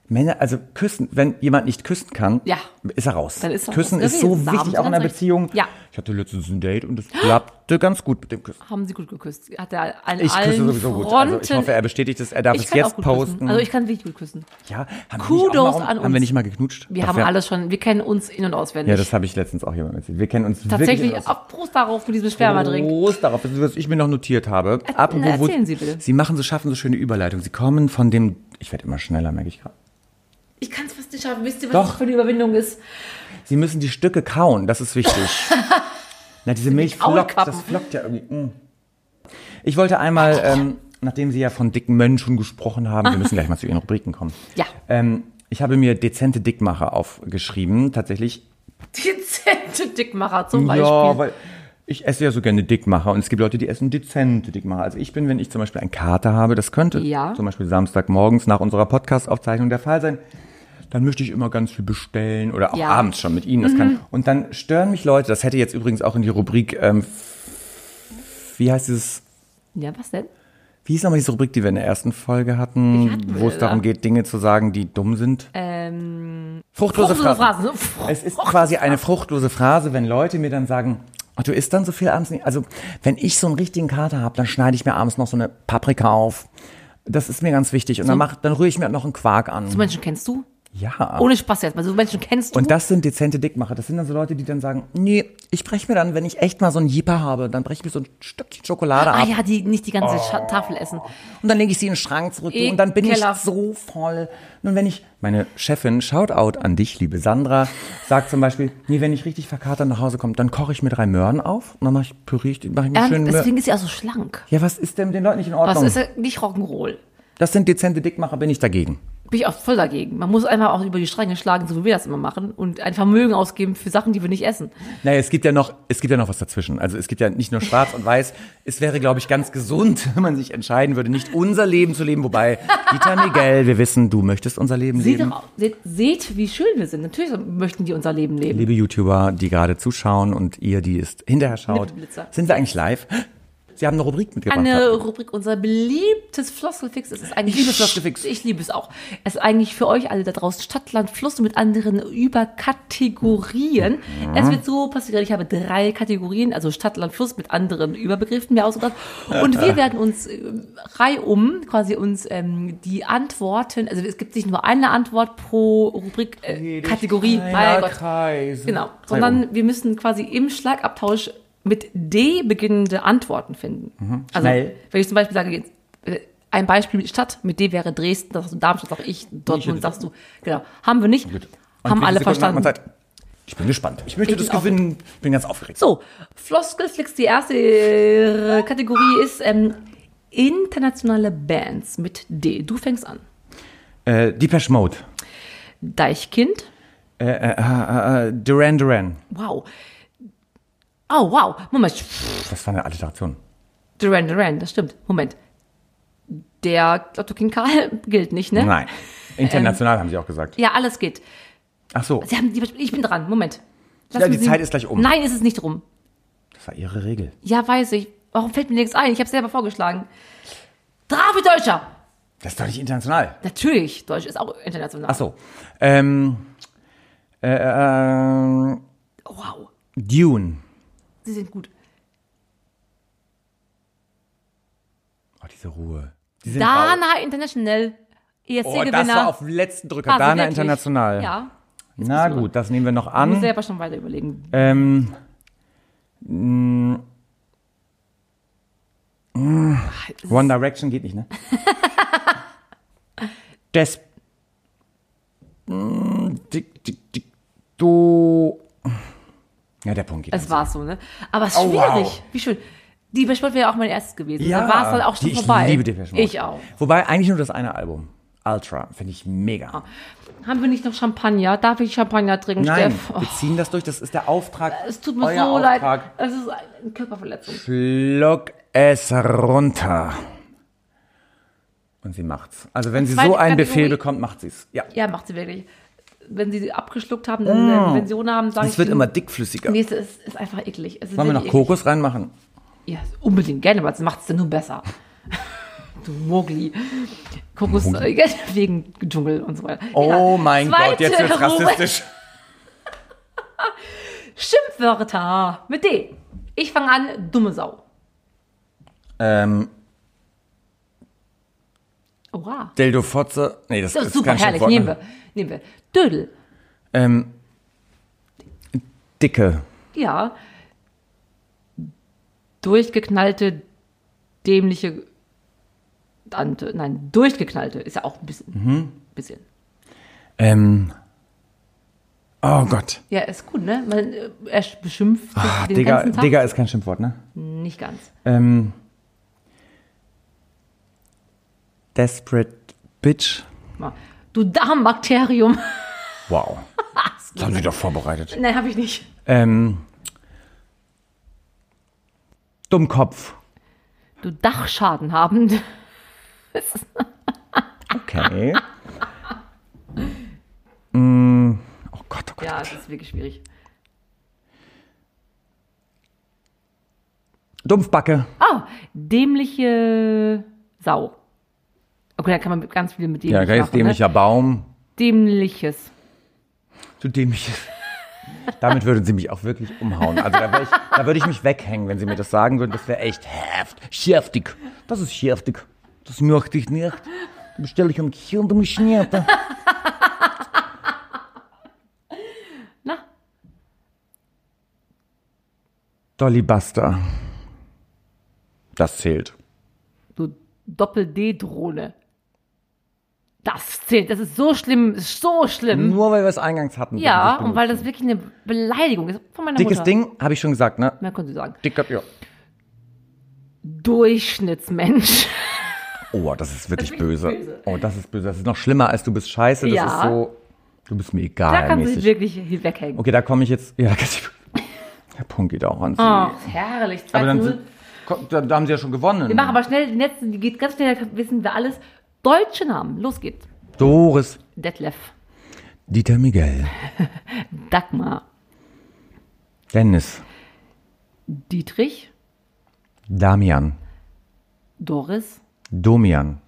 Männer, also küssen, wenn jemand nicht küssen kann, Ja. ist er raus. Dann ist er küssen raus ist so haben wichtig, auch in einer. Beziehung. Ja. Ich hatte letztens ein Date und es klappte ganz gut mit dem Küssen. Haben sie gut geküsst. Hat er an Ich küsse allen sowieso gut. Fronten. Also ich hoffe, er bestätigt es. Er darf Ich es jetzt gut posten. Küssen. Also ich kann wirklich gut küssen. ja, haben Kudos wir nicht mal, an Haben wir uns. nicht mal geknutscht? Wir Ach, haben alles schon, wir kennen uns in- und auswendig. Ja, das habe ich letztens auch jemand erzählt. Wir kennen uns Tatsächlich, wirklich auf Prost darauf mit diesem Spermadrink. Groß darauf, was ich mir noch notiert habe. Apropos, wo- erzählen Sie bitte. Sie machen so, schaffen so schöne Überleitungen. Sie kommen von dem, ich werde immer schneller, merke ich gerade. Ich kann es fast nicht schaffen. Wisst ihr, was Doch. das für eine Überwindung ist? Sie müssen die Stücke kauen, das ist wichtig. Na, diese Milch flockt, das flockt ja irgendwie. mm. Ich wollte einmal, ähm, nachdem Sie ja von dicken Menschen gesprochen haben, wir müssen gleich mal zu Ihren Rubriken kommen. Ja. Ähm, ich habe mir dezente Dickmacher aufgeschrieben, tatsächlich. Dezente Dickmacher zum Beispiel. Ja, weil ich esse ja so gerne Dickmacher und es gibt Leute, die essen dezente Dickmacher. Also ich bin, wenn ich zum Beispiel einen Kater habe, das könnte Ja. zum Beispiel Samstagmorgens nach unserer Podcast-Aufzeichnung der Fall sein, dann möchte ich immer ganz viel bestellen oder auch Ja. abends schon mit Ihnen. Das kann, und dann stören mich Leute, das hätte jetzt übrigens auch in die Rubrik, ähm, wie heißt dieses, ja, was denn? wie hieß nochmal diese Rubrik, die wir in der ersten Folge hatten, wir wo es da? darum geht, Dinge zu sagen, die dumm sind? Ähm, Fruchtlose, fruchtlose Phrasen. Phrasen. Es ist quasi eine fruchtlose Phrase, wenn Leute mir dann sagen, ach, du isst dann so viel abends nicht. Also, wenn ich so einen richtigen Kater habe, dann schneide ich mir abends noch so eine Paprika auf. Das ist mir ganz wichtig. Und dann, mach, dann rühre ich mir noch einen Quark an. So Menschen kennst du? Ja. Ohne Spaß jetzt mal. So Menschen kennst du? Und das sind dezente Dickmacher. Das sind dann so Leute, die dann sagen, nee, ich breche mir dann, wenn ich echt mal so einen Jipper habe, dann breche ich mir so ein Stückchen Schokolade ah ab. ja, die nicht die ganze Oh. Tafel essen. Und dann lege ich sie in den Schrank zurück du, und dann bin ich Ekelhaft. so voll. Nun, wenn ich, meine Chefin, Shoutout an dich, liebe Sandra, sagt zum Beispiel, nee, wenn ich richtig verkatert nach Hause komme, dann koche ich mir drei Möhren auf und dann mache ich Püree, ich- mache ich mir Ernst? schön Möhren. Deswegen ist sie auch so schlank. Ja, was ist denn mit den Leuten nicht in Was Ordnung? ist ja nicht Rock'n'Roll? Das sind dezente Dickmacher, bin ich dagegen. Bin ich auch voll dagegen. Man muss einfach auch über die Stränge schlagen, so wie wir das immer machen, und ein Vermögen ausgeben für Sachen, die wir nicht essen. Naja, es gibt ja noch, es gibt ja noch was dazwischen. Also es gibt ja nicht nur schwarz und weiß. Es wäre, glaube ich, ganz gesund, wenn man sich entscheiden würde, nicht unser Leben zu leben. Wobei, Dieter Miguel, wir wissen, du möchtest unser Leben Seht, leben. doch, seht, seht, wie schön wir sind. Natürlich möchten die unser Leben leben. Liebe YouTuber, die gerade zuschauen und ihr, die es hinterher schaut, sind wir eigentlich live? Sie haben eine Rubrik mitgebracht. Eine Rubrik, unser beliebtes Floskelfix. Es ist eigentlich Ich liebe Floskelfix. Ich liebe es auch. Es ist eigentlich für euch alle da draußen Stadt, Land, Fluss und mit anderen Überkategorien. Mhm. Es wird so passieren. Ich habe drei Kategorien, also Stadt, Land, Fluss mit anderen Überbegriffen mir ausgedacht. Und wir werden uns äh, reihum quasi uns ähm, die Antworten, also es gibt nicht nur eine Antwort pro Rubrik, äh, Kategorie. Mein Gott. Genau, sondern wir müssen quasi im Schlagabtausch mit D beginnende Antworten finden. Also, Schnell. wenn ich zum Beispiel sage, jetzt, äh, ein Beispiel mit Stadt, mit D wäre Dresden, das du Darmstadt, sag ich, Dortmund sagst du, genau. Haben wir nicht, haben alle Sekunden verstanden. Zeit? Ich bin gespannt. Ich möchte Ich das gewinnen. Ich bin ganz aufgeregt. So, Floskelflix, die erste äh, Kategorie ist ähm, internationale Bands mit D. Du fängst an. Äh, Depeche Mode. Deichkind, Äh, äh, äh, äh, Duran Duran. wow. Oh, wow, Moment, Das war eine Alliteration. Duran Duran, das stimmt. Moment. Der Lotto King Karl gilt nicht, ne? Nein. International haben sie auch gesagt. Ja, alles geht. Ach so. Sie haben ich bin dran. Moment. Lass Ja, die. Zeit ist gleich um. Nein, ist es nicht rum. Das war ihre Regel. Ja, weiß ich. Warum fällt mir nichts ein? Ich habe selber vorgeschlagen. Drauf wie Deutscher. Das ist doch nicht international. Natürlich, Deutsch ist auch international. Ach so. Ähm, äh, äh, Wow, Dune. Sie sind gut. Oh, diese Ruhe. Die. Dana International. Oh, das ESC-Gewinner. war auf den letzten Drücker. Ah, so Dana wirklich? International. Ja. Na bist du- gut, das nehmen wir noch Ich muss an. selber schon weiter überlegen. Ähm, mh, mh, One Direction geht nicht, ne? Des. mh, Dick, dick, dick, du. Ja, der Punkt geht. Es nicht. war so, ne? Aber es ist Oh, schwierig. wow. Wie schön. Die Sport wäre auch mein erstes gewesen. Ja, da war es dann auch schon die, vorbei. Ich liebe Depeche Mode. Ich auch. Wobei eigentlich nur das eine Album. Ultra, finde ich mega. Haben wir nicht noch Champagner? Darf ich Champagner trinken, Nein, Steff? Oh, wir ziehen das durch. Das ist der Auftrag. es tut mir Euer so leid. Auftrag. Es ist eine Körperverletzung. Schluck es runter. Und sie macht's. Also wenn sie so einen Kategorie. Befehl bekommt, macht sie's. Ja. Ja, macht sie wirklich. Wenn sie sie abgeschluckt haben, dann eine Invention haben, sagen Es wird immer dickflüssiger. Nächste ist, ist einfach eklig. Es ist Wollen wir noch wirklich eklig. Kokos reinmachen? Ja, unbedingt gerne, aber das macht es dann nur besser. du Mogli. Kokos äh, wegen Dschungel und so weiter. Oh Ja. mein Gott, jetzt wird's Rubrik. rassistisch. Schimpfwörter mit D. Ich fange an, dumme Sau. Ähm, Oha. Dildo Fotze. Nee, das, Das ist super herrlich. Schimpfwort, Nehmen ne? wir. Nehmen wir. Dödel. Ähm, Dicke. Ja. Durchgeknallte, dämliche. Nein, durchgeknallte ist ja auch ein bisschen. Mhm. bisschen. Ähm, oh Gott. Ja, ist gut, ne? Man, äh, er beschimpft sich Ah, den Digga, ganzen Tag. Digga ist kein Schimpfwort, ne? Nicht ganz. Ähm, Desperate Bitch. Du Darmbakterium. Wow. Das haben Sie doch vorbereitet. Nein, habe ich nicht. Ähm, Dummkopf. Du Dachschaden haben. Okay. mm, oh Gott, oh Gott. Ja, es ist wirklich schwierig. Dumpfbacke. Ah, dämliche Sau. Okay, da kann man ganz viel mit dämlich Ja, ganz machen, dämlicher Baum. Ne? Dämliches. Du dämliches. Damit würden sie mich auch wirklich umhauen. Also da, ich, da würde ich mich weghängen, wenn sie mir das sagen würden. Das wäre echt heft, schärftig. Das ist schärftig. Das möchte ich nicht. Du bestelle ich um Kind um Schnierte. Na, Dolly Buster. Das zählt. du Doppel-D-Drohne. Das zählt. Das ist so schlimm. So schlimm. Nur weil wir es eingangs hatten. Ja, und weil das wirklich eine Beleidigung ist von meiner Dickes Mutter. Ding, habe ich schon gesagt, ne? Mehr können Sie sagen. Dicker, ja. Durchschnittsmensch. Oh, das ist wirklich Das böse. wirklich böse. Oh, das ist böse. Das ist noch schlimmer als du bist scheiße. Das Ja. ist so, du bist mir Da egal kann sie sich mäßig. wirklich hier weghängen. Okay, da komme ich jetzt. Ja, da kann ich, der Punkt geht auch an. Sie. Oh, herrlich. 2 aber dann, zu 0. sind- komm, da, da haben sie ja schon gewonnen. Wir machen aber schnell die letzten, die geht ganz schnell, da wissen wir alles. Deutsche Namen. Los geht's. Doris, Detlef. Dieter Miguel, Dagmar. Dennis, Dietrich. Damian, Doris. Domian,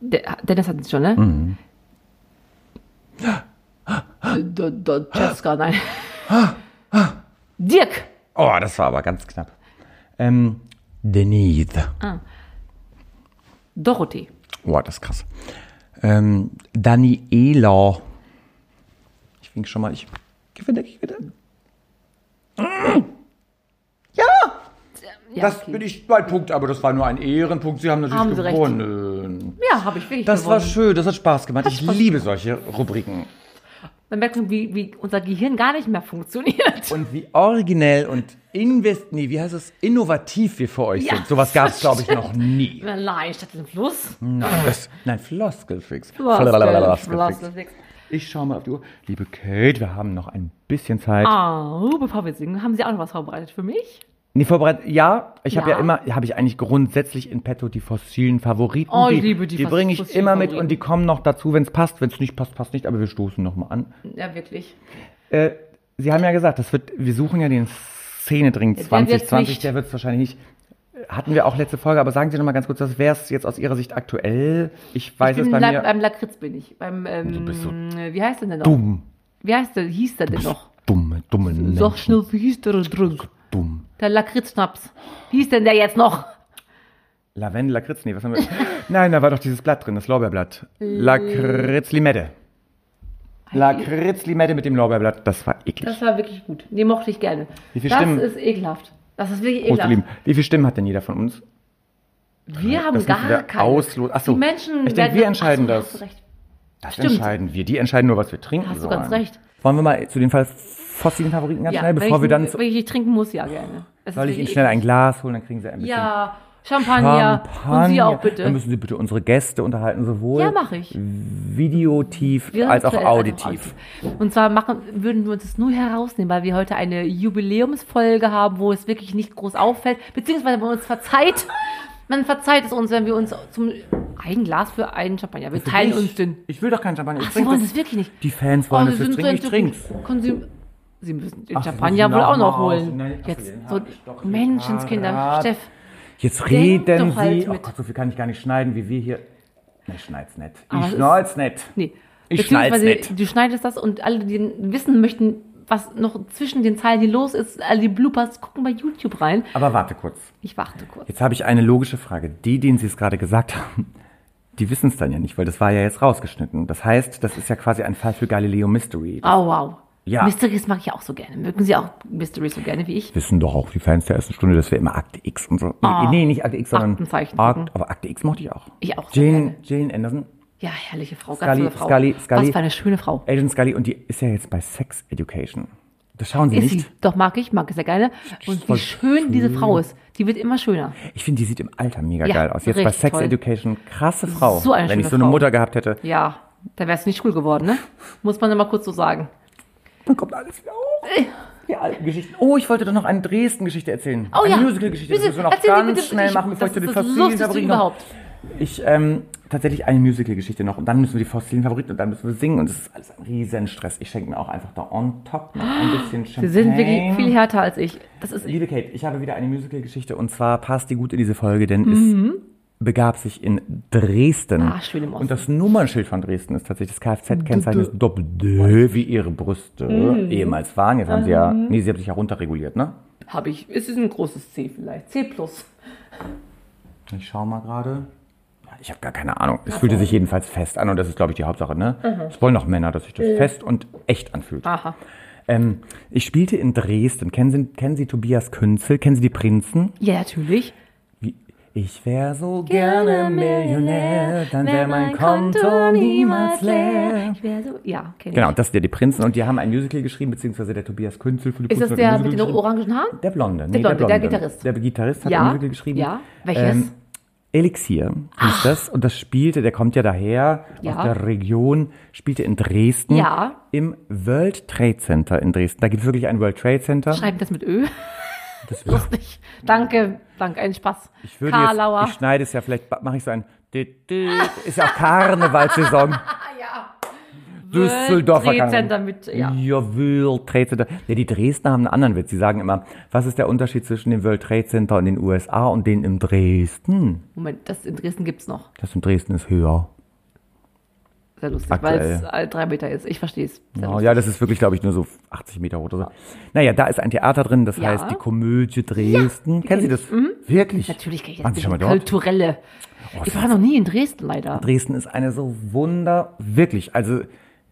De Dennis hatten sie schon, ne? Mhm. D- D- Jessica, nein. Dirk. Oh, das war aber ganz knapp. Ähm, Denise. Dorothee. Oh, das ist krass. Ähm, Daniela. Ich wink schon mal, ich gewinne, ich gewinne. Ja! Ja, Das okay. bin ich zwei Punkte, aber das war nur ein Ehrenpunkt. Sie haben natürlich Haben gewonnen. Ja, habe ich wirklich Das war gewonnen. schön, das hat Spaß gemacht. Ich Spaß liebe solche Rubriken. Man merkt schon, wie, wie unser Gehirn gar nicht mehr funktioniert. Und wie originell und invest, nee, wie heißt es, innovativ wir für euch Ja, sind. Sowas gab es, glaube ich, noch nie. Nein, statt dem Fluss. Nein, das, nein Floskelfix. Floskelfix. Floskelfix. Ich schaue mal auf die Uhr. Liebe Kate, wir haben noch ein bisschen Zeit. Ah, bevor wir singen, haben Sie auch noch was vorbereitet für mich? Nee, vorbereitet. Ja, ich habe Ja. ja immer, habe ich eigentlich grundsätzlich in petto die fossilen Favoriten. Oh, ich die, liebe die Die bringe ich immer mit Favoriten. und die kommen noch dazu, wenn es passt. Wenn es nicht passt, passt nicht, aber wir stoßen noch mal an. Ja, wirklich. Äh, Sie haben ja gesagt, das wird, wir suchen ja den wird's 2020, nicht. der wird es wahrscheinlich nicht. Hatten wir auch letzte Folge, aber sagen Sie noch mal ganz kurz, was wäre es jetzt aus Ihrer Sicht aktuell? Ich weiß ich es bei La mir. beim Lakritz bin ich. Beim, ähm, Du bist so wie heißt denn der noch? dumm. Wie heißt der, hieß der denn noch? Dumme, dumme Sag Menschen. schnell, wie hieß der Drink? Dumm. Der Lakritzschnaps. Wie hieß denn der jetzt noch? Lavendel, Lakritz, nee, was haben wir? Nein, da war doch dieses Blatt drin, das Lorbeerblatt. Lakritz-Limette. Lakritz-Limette mit dem Lorbeerblatt, das war eklig. Das war wirklich gut. Den mochte ich gerne. Wie viele das Stimmen? ist ekelhaft. Das ist wirklich Große ekelhaft. Lieben. Wie viele Stimmen hat denn jeder von uns? Wir haben Das gar wir keine. auslo- Ach so. Die Menschen Ich denk, werden- wir entscheiden Ach so, das. Das Stimmt. entscheiden wir. Die entscheiden nur, was wir trinken Hast du ganz recht. Wollen wir mal zu den Fall fossilen Favoriten ganz Ja, schnell, bevor ich, wir dann... Zu, Wenn ich nicht trinken muss, ja gerne. Es soll ich Ihnen schnell ein. Glas holen, dann kriegen Sie ein bisschen Ja, Champagner. Und Sie auch bitte. Dann müssen Sie bitte unsere Gäste unterhalten, sowohl Ja, mache ich. videotief als auch Virtuell, auditiv. also Und zwar machen, würden wir uns das nur herausnehmen, weil wir heute eine Jubiläumsfolge haben, wo es wirklich nicht groß auffällt, beziehungsweise man uns verzeiht. Man verzeiht es uns, wenn wir uns zum ein Glas für einen Champagner. Wir teilen ich, uns den. Ich will doch keinen Champagner. Ich Ach, Sie wollen das. das wirklich nicht. Die Fans wollen Oh, das sind trinken. Ich trink's. Konsum Sie müssen den Ach, Sie Champagner wohl auch noch holen. Nein, Jetzt so Menschenskinder. Steff. Jetzt reden doch halt Sie. Oh. Gott, so viel kann ich gar nicht schneiden, wie wir hier. Ich schneid's nicht. Aber Ich ist- schneid's nicht. Nee. Ich schneid's Beziehungsweise nicht. du schneidest das und alle, die wissen möchten, was noch zwischen den Zeilen hier los ist, all die Bloopers, gucken bei YouTube rein. Aber warte kurz. Ich warte kurz. Jetzt habe ich eine logische Frage. Die, denen Sie es gerade gesagt haben, die wissen es dann ja nicht, weil das war ja jetzt rausgeschnitten. Das heißt, das ist ja quasi ein Fall für Galileo Mystery. Oh, wow. Ja. Mysteries mag ich auch so gerne. Mögen Sie auch Mysteries so gerne wie ich? Wissen doch auch die Fans der ersten Stunde, dass wir immer Akte X und so. Ah. Nee, nicht Akte X, sondern Aktenzeichen Akt, aber Akte X mochte ich auch. Ich auch Jane. Jane Anderson, Ja, herrliche Frau, ganz Scully, tolle Frau. Scully, Scully. Was für eine schöne Frau. Agent Scully und die ist ja jetzt bei Sex Education. Das schauen Sie Ist nicht. sie. Doch, mag ich, mag ich sehr gerne. Und wie schön diese Frau ist. Die wird immer schöner. Ich finde, die sieht im Alter mega Ja, geil aus. Jetzt bei Sex toll. Education, krasse Frau. So eine Wenn ich so eine Frau. Mutter gehabt hätte, Ja, da wär's nicht cool geworden, ne? Muss man immer kurz so sagen. Dann kommt alles wieder hoch. Die alten Geschichten. Oh, ich wollte doch noch eine Dresden-Geschichte erzählen. Oh eine ja. Musical-Geschichte. Das müssen wir noch Sie ganz bitte. schnell Ich- machen, bevor ich zu den fossilen komme. überhaupt. Ich, ähm, tatsächlich eine Musical-Geschichte noch und dann müssen wir die fossilen Favoriten und dann müssen wir singen und das ist alles ein riesen Stress. Ich schenke mir auch einfach da on top noch ein bisschen Sie Champagne. sind wirklich viel härter als ich. Das ist Liebe Kate, ich habe wieder eine Musical-Geschichte und zwar passt die gut in diese Folge, denn Mhm. Begab sich in Dresden. Ah, schön im Osten. Und das Nummernschild von Dresden ist tatsächlich das Kfz-Kennzeichen ist Doppel-D, wie ihre Brüste Mhm. ehemals waren. Jetzt haben sie ja, nee, sie haben sich ja runterreguliert, ne? habe ich. Es ist ein großes C vielleicht. C plus. Ich schau mal gerade. Ich habe gar keine Ahnung. Es fühlte sich jedenfalls fest an und das ist, glaube ich, die Hauptsache, ne? Es wollen doch Männer, dass sich das fest und echt anfühlt. Aha. Ähm, ich spielte in Dresden. Kennen Sie, kennen Sie Tobias Künzel? Kennen Sie die Prinzen? Ja, natürlich. Ich wär so gerne Millionär, dann wär mein Konto niemals leer. Ich wär so, ja, kenn Genau, das sind ja die Prinzen und die haben ein Musical geschrieben, beziehungsweise der Tobias Künzel für die Ist das der mit den orangen Haaren? Der Blonde, nee, Blonde, der Blonde. Gitarrist. Der Gitarrist hat Ja, ein Musical geschrieben. ja. Welches? Elixier hieß das und das spielte, der kommt ja daher Ja. aus der Region, spielte in Dresden Ja. im World Trade Center in Dresden. Da gibt es wirklich ein World Trade Center. Schreiben das mit Ö. Das Lustig. Danke, danke, ein Spaß. Ich würde Karlauer. jetzt, ich schneide es ja, vielleicht mache ich so ein, ist ja auch Karnevalssaison. Düsseldorfer Trade Karneval. Center mit, ja. Ja, World Trade Center. Ja, die Dresdner haben einen anderen Witz. Sie sagen immer, was ist der Unterschied zwischen dem World Trade Center in den USA und den in Dresden? Moment, das in Dresden gibt's noch. Das in Dresden ist höher. Sehr lustig, weil es äh, drei Meter ist. Ich verstehe es. Ja, lustig. ja, das ist wirklich, glaube ich, nur so 80 Meter hoch oder so. Naja, da ist ein Theater drin, das Ja. heißt die Komödie Dresden. Kennen Sie das? Wirklich? Natürlich kenne ich das. Sie schon mal dort? Kulturelle. ich war noch nie in Dresden, leider. Dresden ist eine so wunder, wirklich, also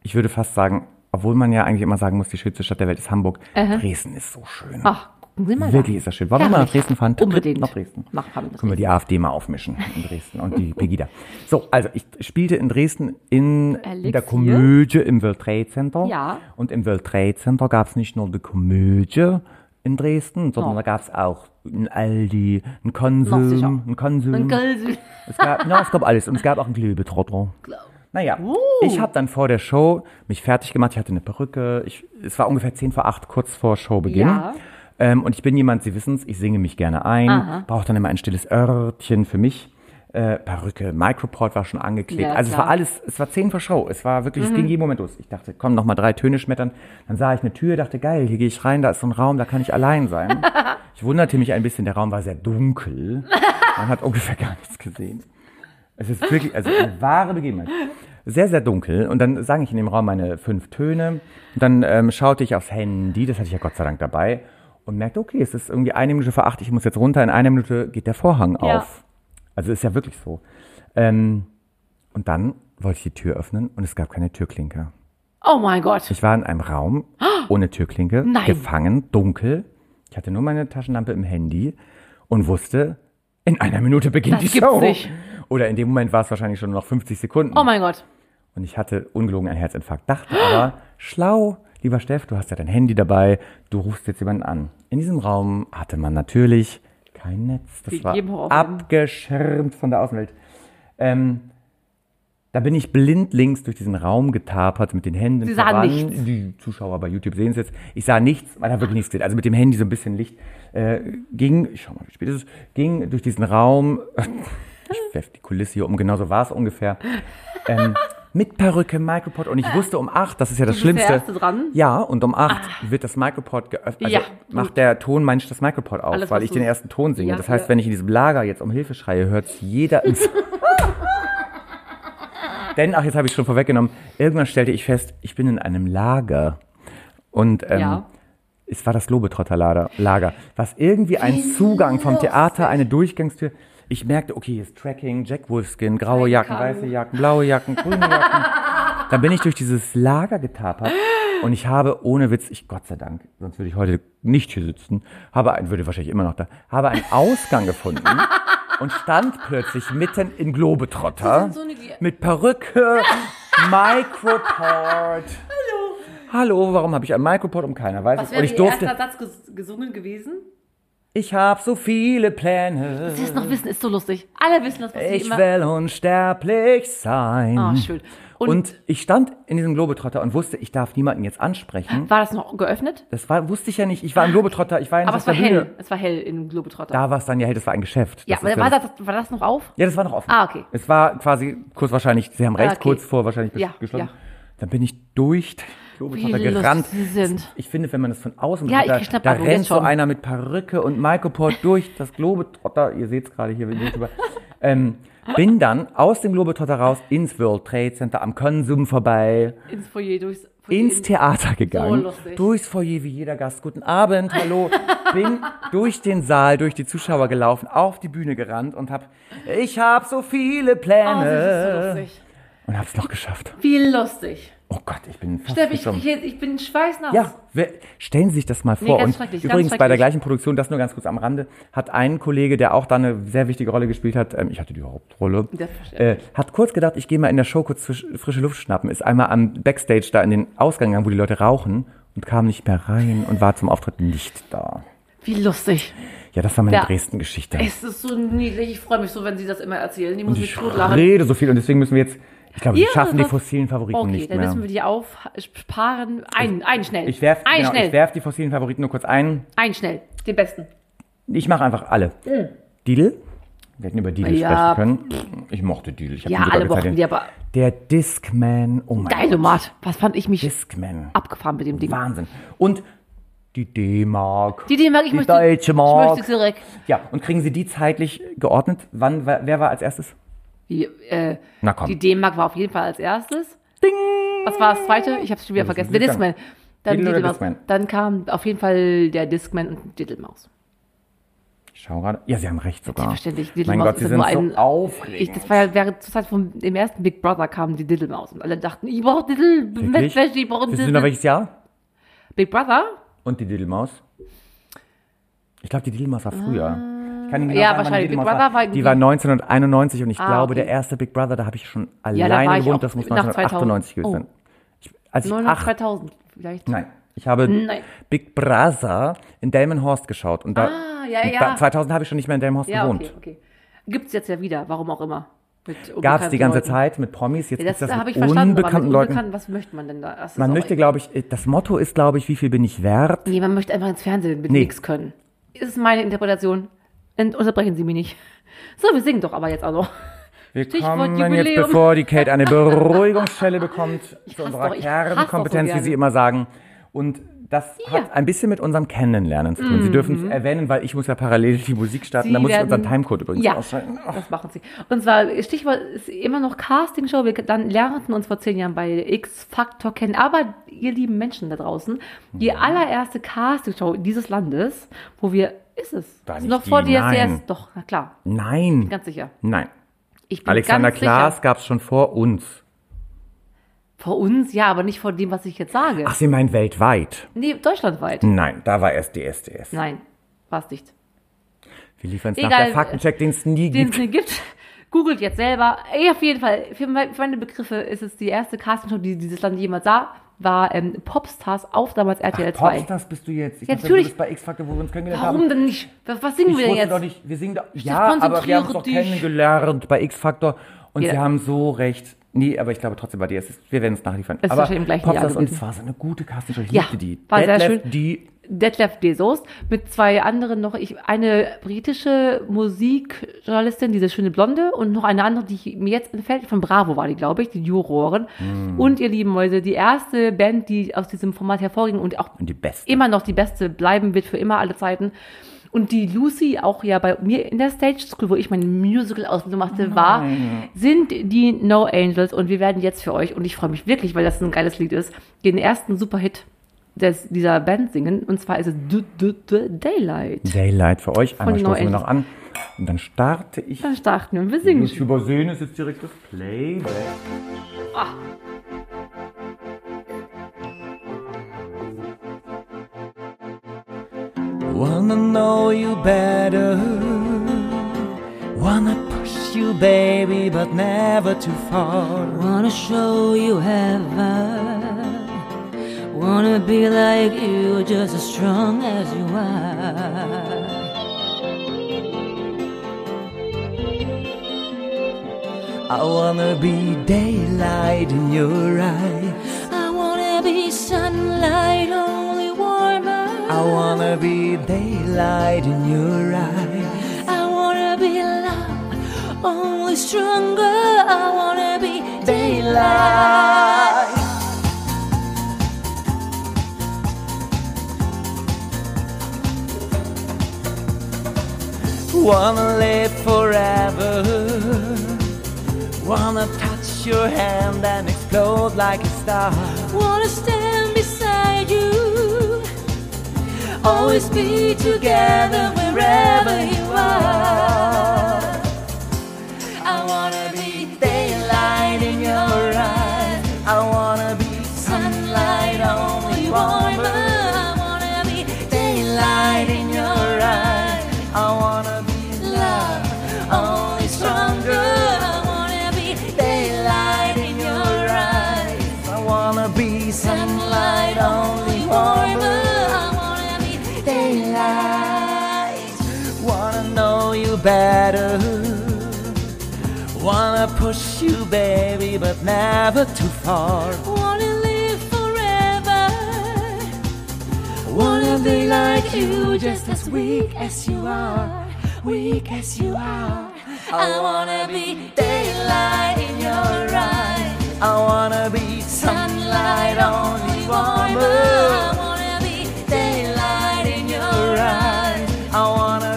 ich würde fast sagen, obwohl man ja eigentlich immer sagen muss, die schönste Stadt der Welt ist Hamburg, Dresden ist so schön. Ach, Sie mal Wirklich da. ist das schön. Wollen wir mal nach. Dresden fahren? Unbedingt. Nach Dresden. Das Können wir die AfD mal aufmischen in Dresden und die Pegida. So, also ich spielte in Dresden in, in der Elixier. Komödie im World Trade Center. Ja. Und im World Trade Center gab es nicht nur die Komödie in Dresden, sondern Oh. da gab es auch ein Aldi, ein Konsum, ein Konsum. Ein Gölsel. Es gab, ja, es gab alles. Und es gab auch einen Glühbetrotter. Naja, ich habe dann vor der Show mich fertig gemacht. Ich hatte eine Perücke. Ich, es war ungefähr 10 vor 8, kurz vor Showbeginn. Ja. Ähm, und ich bin jemand, Sie wissen es, ich singe mich gerne ein, brauche dann immer ein stilles Örtchen für mich. äh, Perücke, Microport war schon angeklebt. Ja, also es klar. Mhm. war alles, es war zehn vor Show. Es war wirklich, es ging jeden Moment los. Ich dachte, komm, noch mal drei Töne schmettern. Dann sah ich eine Tür, dachte, geil, hier gehe ich rein, da ist so ein Raum, da kann ich allein sein. ich wunderte mich ein bisschen, der Raum war sehr dunkel. Man hat ungefähr gar nichts gesehen. Es ist wirklich, also eine wahre Begebenheit. Sehr, sehr dunkel. Und dann sang ich in dem Raum meine fünf Töne. Und dann ähm, schaute ich aufs Handy, das hatte ich ja Gott sei Dank dabei. Und merkte, okay, es ist irgendwie eine Minute vor acht, ich muss jetzt runter. In einer Minute geht der Vorhang Ja. auf. Also ist ja wirklich so. Ähm, und dann wollte ich die Tür öffnen und es gab keine Türklinke. Oh mein Gott. Ich war in einem Raum ohne Türklinke, Nein. gefangen, dunkel. Ich hatte nur meine Taschenlampe im Handy und wusste, in einer Minute beginnt Das die Show. nicht. Oder in dem Moment war es wahrscheinlich schon noch 50 Sekunden. Oh mein Gott. Und ich hatte ungelogen einen Herzinfarkt. Dachte aber, schlau, lieber Steff, du hast ja dein Handy dabei, du rufst jetzt jemanden an. In diesem Raum hatte man natürlich kein Netz. Das war abgeschirmt von der Außenwelt. Ähm, da bin ich blindlings durch diesen Raum getapert mit den Händen Sie sahen voran. nichts. Die Zuschauer bei YouTube sehen es jetzt. Ich sah nichts, weil da wirklich nichts gesehen. Also mit dem Handy so ein bisschen Licht äh, ging, ich schau mal, wie spät ist es, ging durch diesen Raum. Ich werf die Kulisse hier um, genauso war es ungefähr. Ähm, mit Perücke, Micropod und ich wusste um acht, das ist ja das bist der Schlimmste. Erste dran? Ja, und um acht wird das Micropod geöffnet. Also Ja. macht der Ton manch das Micropod auf, Alles, weil ich du- den ersten Ton singe. Ja, das heißt, ja. wenn ich in diesem Lager jetzt um Hilfe schreie, hört jeder ins. Denn, ach, jetzt habe ich schon vorweggenommen, irgendwann stellte ich fest, ich bin in einem Lager. Und ähm, Ja. es war das Globetrotter-Lager, Lager, was irgendwie ein Zugang vom Theater, eine Durchgangstür. Ich merkte, okay, hier ist Tracking, Jack Wolfskin, graue Jacken, weiße Jacken, blaue Jacken, grüne Jacken. Dann bin ich durch dieses Lager getapert und ich habe ohne Witz, ich Gott sei Dank, sonst würde ich heute nicht hier sitzen, habe ein, würde wahrscheinlich immer noch da, habe einen Ausgang gefunden und stand plötzlich mitten im Globetrotter so mit Perücke, Microport. Hallo. Hallo, warum habe ich ein Microport und keiner weiß Was es? Und ich durfte, erster Satz ges gesungen gewesen? Ich habe so viele Pläne. Sie es noch wissen, ist so lustig. Alle wissen das, was Ich immer... will unsterblich sein. Ah, schön. Und, Und, ich stand in diesem Globetrotter und wusste, ich darf niemanden jetzt ansprechen. war das noch geöffnet? Das war, wusste ich ja nicht. Ich war im Globetrotter, ich war Aber es war Bühne. hell. Es war hell in Globetrotter. Da war es dann ja hell, das war ein Geschäft. ja, Das ist war das- das, war das noch auf? Ja, das war noch offen. Ah, okay. Es war quasi kurz wahrscheinlich, Sie haben recht, okay. kurz vor wahrscheinlich Ja, geschlossen. ja. Dann bin ich durch Wie gerannt. Ich finde, wenn man das von außen Ja, schnapp da ab, rennt so einer mit Perücke und Microport durch das Globetrotter. Ihr seht es gerade hier, wenn YouTuber. Ähm, bin dann aus dem Globetrotter raus ins World Trade Center am Konsum vorbei, Ins Foyer durchs... Foyer ins Theater gegangen, lustig. durchs Foyer wie jeder Gast. Guten Abend, hallo. Bin durch den Saal, durch die Zuschauer gelaufen, auf die Bühne gerannt und hab, ich hab so viele Oh, das ist so Pläne. lustig. und hab's noch geschafft. Wie lustig. Oh Gott, ich bin fast Steff, ich, ich, ich bin schweißnass. Ja, wer, stellen Sie sich das mal vor. ganz und übrigens bei der gleichen Produktion, das nur ganz kurz am Rande, hat ein Kollege, der auch da eine sehr wichtige Rolle gespielt hat, ähm, ich hatte die Hauptrolle, äh, hat kurz gedacht, ich gehe mal in der Show kurz frisch, frische Luft schnappen, ist einmal am Backstage da in den Ausgang gegangen, wo die Leute rauchen und kam nicht mehr rein und war zum Auftritt nicht da. Wie lustig. Ja, das war meine Ja. Dresden-Geschichte. Es ist so niedlich. Ich freue mich so, wenn Sie das immer erzählen. Die muss Und mich ich rede so viel und deswegen müssen wir jetzt, ich glaube, wir Ja, schaffen die fossilen Favoriten Okay, nicht dann mehr. müssen wir die aufsparen. Ein, ein schnell. Ich werf, ein genau, schnell. ich werf die fossilen Favoriten nur kurz ein. ein schnell. Den besten. Ich mache einfach alle. Didel. Wir hätten über Didel Ja. sprechen können. Ich mochte Didel. Ich Ja, alle mochten die, aber Der Discman. Oh mein geil, Gott. Mart. Was fand ich mich Discman. abgefahren mit dem Ding. Wahnsinn. Und die D-Mark. Die, mag ich Die möchte, deutsche ich Mark. möchte zurück. Ja, und kriegen Sie die zeitlich geordnet? Wann, wer war als erstes? Die, äh, Na komm. die D-Mark war auf jeden Fall als erstes. Ding! Was war das zweite? Ich habe es schon wieder das vergessen. Der Discman. Dann, Diddle. Discman? Dann kam auf jeden Fall der Discman und Diddlemaus. Ich schau gerade. Ja, Sie haben recht sogar. Selbstverständlich. Mein Diddlemaus Gott, ist Sie sind so ein- aufregend. Ich, das war ja während zur Zeit vom dem ersten Big Brother kam die Diddlemaus und alle dachten, ich brauche Diddle, Wirklich? Mettwäsche, ich brauche Wissen Sie noch Diddle. welches Jahr? Big Brother? Und die Diddlemaus? Ich glaube, die Diddlemaus war früher. Ich kann Ihnen genau Ja, sagen, wahrscheinlich. Big Brother war Die war 1991 und ich Ah, glaube, okay. der erste Big Brother, da habe ich schon alleine ich gewohnt, das muss nach 1998 gewesen 2000. sein. Ich, als ich 900, acht, 2000 vielleicht. nein, ich habe Nein. Big Brother in Delmenhorst geschaut und da, Ah, ja, ja. da 2000 habe ich schon nicht mehr in Delmenhorst Ja, gewohnt. okay, okay. Gibt's jetzt ja wieder, warum auch immer. Gab es die ganze Leuten. Zeit mit Promis, jetzt Ja, das es das mit unbekannten mit Leuten. unbekannten, was möchte man denn da? Ist Man möchte, glaube ich, das Motto ist, glaube ich, wie viel bin ich wert? Nee, man möchte einfach ins Fernsehen mit Nee. nichts können. Ist meine Interpretation. Und unterbrechen Sie mich nicht. So, wir singen doch aber jetzt auch noch. Wir Stichwort kommen jetzt, bevor die Kate eine Beruhigungsschelle bekommt, zu unserer doch, doch so Kernkompetenz, wie. Sie immer sagen. Und das hat ein bisschen mit unserem Kennenlernen zu tun. Sie dürfen es erwähnen, weil ich muss ja parallel die Musik starten. Mhm. Sie da muss ich unseren Timecode übrigens Ja, ausschalten. Oh. das machen sie. Und zwar, Stichwort ist immer noch Castingshow. Wir dann lernten uns vor zehn Jahren bei X-Factor kennen. Aber ihr lieben Menschen da draußen, die Mhm. allererste Castingshow dieses Landes, wo wir, ist es? War Ist noch vor die, DSDS? nein. Doch, na klar, Nein, ganz sicher. nein. Ich bin Alexander ganz Klaas gab es schon vor uns. Vor uns, ja, aber nicht vor dem, was ich jetzt sage. Ach, Sie meinen weltweit? Nee, deutschlandweit. Nein, da war erst DSDS. Nein, war es nicht. Wir liefern es nach der Faktencheck, den es nie den gibt. es nicht gibt. Googelt jetzt selber. Ey, auf jeden Fall, für meine Begriffe ist es die erste Castingshow, die dieses Land jemals sah, war ähm, Popstars auf damals RTL 2. Popstars bist du jetzt. Ich Ja, natürlich. Du bist bei X-Factor, wo wir uns kennengelernt Warum haben. denn nicht? Was, was singen Ich wir denn jetzt? doch nicht, wir singen doch, ja, aber wir haben uns doch kennengelernt bei X-Factor und Ja. sie haben so recht. Nee, aber ich glaube trotzdem bei dir, es ist, wir werden es nachliefern. ist aber wahrscheinlich im gleichen Jahr Popstars und gewesen. es war so eine gute Castingshow, ich Ja, liebte die. war sehr Detlef, schön. Die, Detlef de Soest mit zwei anderen noch. Ich, eine britische Musikjournalistin, diese schöne Blonde, und noch eine andere, die mir jetzt entfällt. Von Bravo war die, glaube ich, die Juroren. Hm. Und ihr lieben Mäuse, die erste Band, die aus diesem Format hervorging und auch und immer noch die beste bleiben wird für immer alle Zeiten. Und die Lucy, auch ja bei mir in der Stage School, wo ich meine Musical-Ausbildung machte, war, sind die No Angels. Und wir werden jetzt für euch, und ich freue mich wirklich, weil das ein geiles Lied ist, den ersten Superhit des, dieser Band singen. Und zwar ist es Du, Du, Du, Daylight. Daylight für euch. Einmal stoßen wir No noch an. Und dann starte ich. Dann starten wir und wir singen. Nicht übersehen, es ist direkt das Playback. Wanna know you better. Wanna push you, baby, but never too far. Wanna show you heaven. I wanna be like you, just as strong as you are. I wanna be daylight in your eyes. I wanna be sunlight, only warmer. I wanna be daylight in your eyes. I wanna be love, only stronger. I wanna be daylight. Wanna live forever. Wanna touch your hand and explode like a star. Wanna stand beside you. Always be together wherever you are. I wanna be daylight in your eyes. I wanna be sunlight only warmer. Better. Wanna push you, baby, but never too far. Wanna live forever. Wanna be like you, just as weak as you are. Weak as you are. I wanna be daylight in your eyes. I wanna be sunlight on only warmer. I wanna be daylight in your eyes. I wanna be love only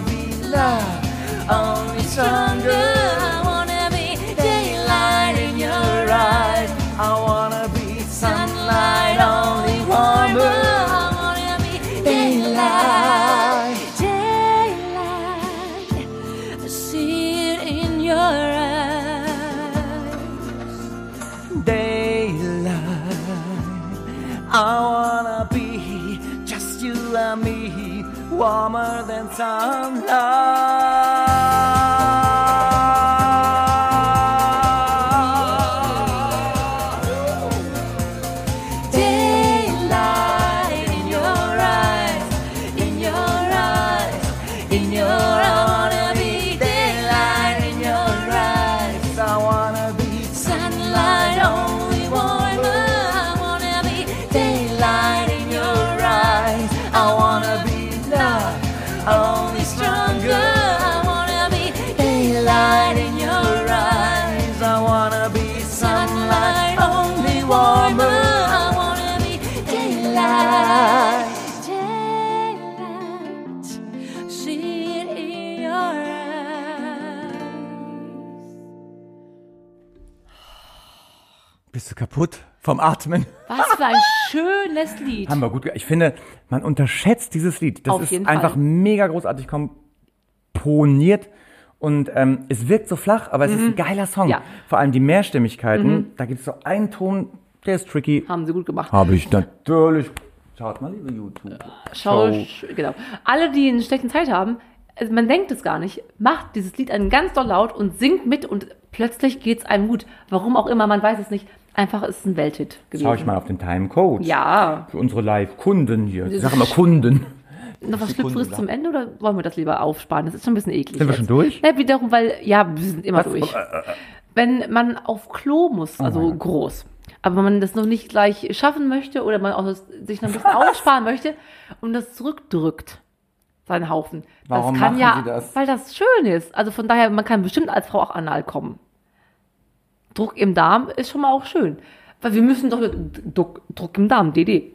stronger. I wanna be Daylight in your eyes. I wanna be sunlight only warmer. I wanna be Daylight. daylight. I see it in your eyes. Daylight. I wanna be just you and me, warmer than sunlight. Kaputt vom Atmen? Was für ein schönes Lied. Haben wir gut. Ich finde, man unterschätzt dieses Lied. Das Auf ist einfach Fall. mega großartig komponiert und ähm, es wirkt so flach, aber es ist ein geiler Song. Mhm. Ja. Vor allem die Mehrstimmigkeiten. Da gibt es so einen Ton, der ist tricky. Haben sie gut gemacht. Habe ich natürlich. Schaut mal, liebe YouTube. Schau, Schau. genau. Alle, die eine schlechte Zeit haben, also man denkt es gar nicht, macht dieses Lied einen ganz doll laut und singt mit und plötzlich geht's einem gut. Warum auch immer, man weiß es nicht. Einfach ist es ein Welthit gewesen. Schau ich mal auf den Timecode. Ja. Für unsere Live-Kunden hier. Ich sag immer Kunden. Noch was Schlüpfriges oder? zum Ende oder wollen wir das lieber aufsparen? Das ist schon ein bisschen eklig. Sind wir jetzt. schon durch? Ja, wiederum, weil, ja, wir sind immer Was? Äh, durch. Wenn man auf Klo muss, Oh also groß, aber man das noch nicht gleich schaffen möchte oder man auch das, sich noch ein bisschen aussparen möchte und das zurückdrückt, seinen Haufen. Warum das kann machen ja, Sie das? weil das schön ist. Also von daher, man kann bestimmt als Frau auch anal kommen. Druck im Darm ist schon mal auch schön. Weil wir müssen doch Druck, Druck im Darm, DD.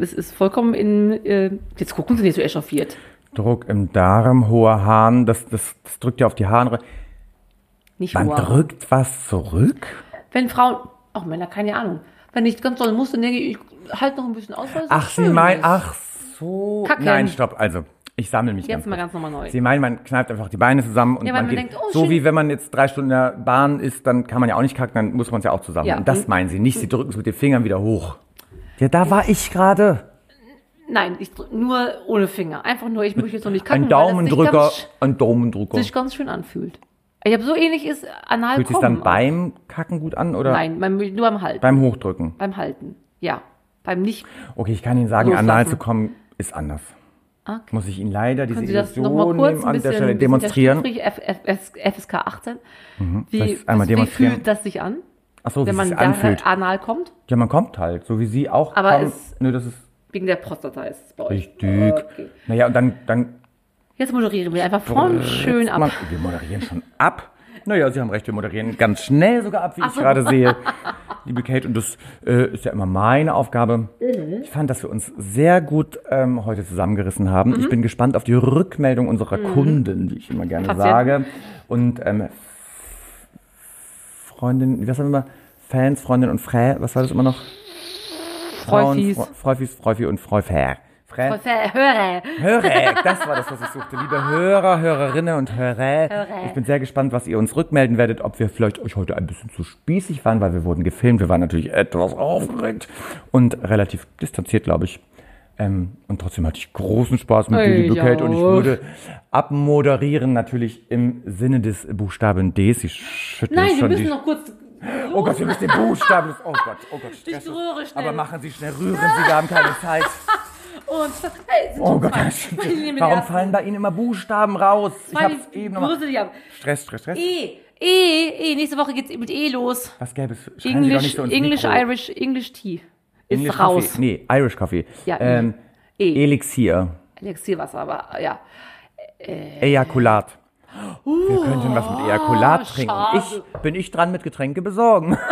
Es ist vollkommen in. Äh, jetzt gucken Sie nicht so echauffiert. Druck im Darm, hoher Hahn, das, das, das drückt ja auf die Harnröhre. Nicht Man nur. drückt was zurück? Wenn Frauen, auch Männer, keine Ahnung. Wenn ich ganz doll muss, dann denke ich, ich halt noch ein bisschen aus, weil es Ach, Sie meinen, ist. ach so. Kacken. Nein, stopp. Also, ich sammle mich Jetzt ganz mal kurz. ganz nochmal neu. Sie meinen, man kneift einfach die Beine zusammen und Ja, man man geht. denkt, oh, so schön. wie wenn man jetzt drei Stunden in der Bahn ist, dann kann man ja auch nicht kacken, dann muss man es ja auch zusammen. Ja. Und das meinen Sie nicht. Sie drücken es mit den Fingern wieder hoch. Ja, da war ich gerade. Nein, ich nur ohne Finger. Einfach nur, ich möchte jetzt noch nicht kacken, Ein das sich Daumendrücker, ganz, ein Daumendrücker. sich ganz schön anfühlt. Ich habe so ähnlich ist anal Fühlt sich dann beim Kacken gut an oder Nein, beim, nur beim Halten. beim Hochdrücken? beim Halten. Ja. Beim nicht. Okay, ich kann Ihnen sagen, Loslassen. anal zu kommen ist anders. Okay. Muss ich Ihnen leider diese Können Sie Illusion nehmen, an der Stelle demonstrieren? FSK 18? Wie, Vielleicht einmal wie fühlt das sich an, Ach so, wie wenn man sich da anfühlt. anal kommt? Ja, man kommt halt, so wie Sie auch Aber kommen. es- Nö, das ist Wegen der Prostata ist es bei euch. richtig. Okay. Naja, und dann, dann Jetzt moderieren wir einfach von schön ab. Wir moderieren schon ab. Naja, Sie haben recht, wir moderieren ganz schnell sogar ab, wie ich gerade sehe. Liebe Kate, und das äh, ist ja immer meine Aufgabe. Mhm. Ich fand, dass wir uns sehr gut ähm, heute zusammengerissen haben. Mhm. Ich bin gespannt auf die Rückmeldung unserer Kunden, wie ich immer gerne Patienten. sage. Und ähm, Freundin, was haben wir immer? Fans, Freundin und Frä, was war das immer noch? Freufis. Fre- Freufis, Freufi und Freufär. Frä, Höre. Hörer, das war das, was ich suchte. Liebe Hörer, Hörerinnen und Hörer, Hörer. ich bin sehr gespannt, was ihr uns rückmelden werdet, ob wir vielleicht euch heute ein bisschen zu spießig waren, weil wir wurden gefilmt. Wir waren natürlich etwas aufgeregt und relativ distanziert, glaube ich. Ähm, und trotzdem hatte ich großen Spaß mit dir, Ich liebe Kate. Und ich würde abmoderieren, natürlich im Sinne des Buchstaben D. Sie schütteln Nein, wir müssen noch kurz. Oh Gott, wir müssen den Buchstaben... Oh Gott, oh Gott, Stress. rühre schnell. Aber machen Sie schnell, rühren Sie, wir haben keine Zeit. Und hey, sind Oh Gott, warum fallen bei Ihnen immer Buchstaben raus? Ich hab's eben nochmal. Ja. Stress, Stress, Stress. E, E, E. Nächste Woche geht's mit E los. Was gäbe es? Schreien Sie doch English, nicht so English, Mikro. Irish, English Tea. Ist English raus. Coffee. Nee, Irish Coffee. Ja, ähm, E. Elixier. Elixierwasser, aber ja. Ejakulat. Wir könnten was mit Ejakulat trinken. schade. Ich bin ich dran mit Getränke besorgen.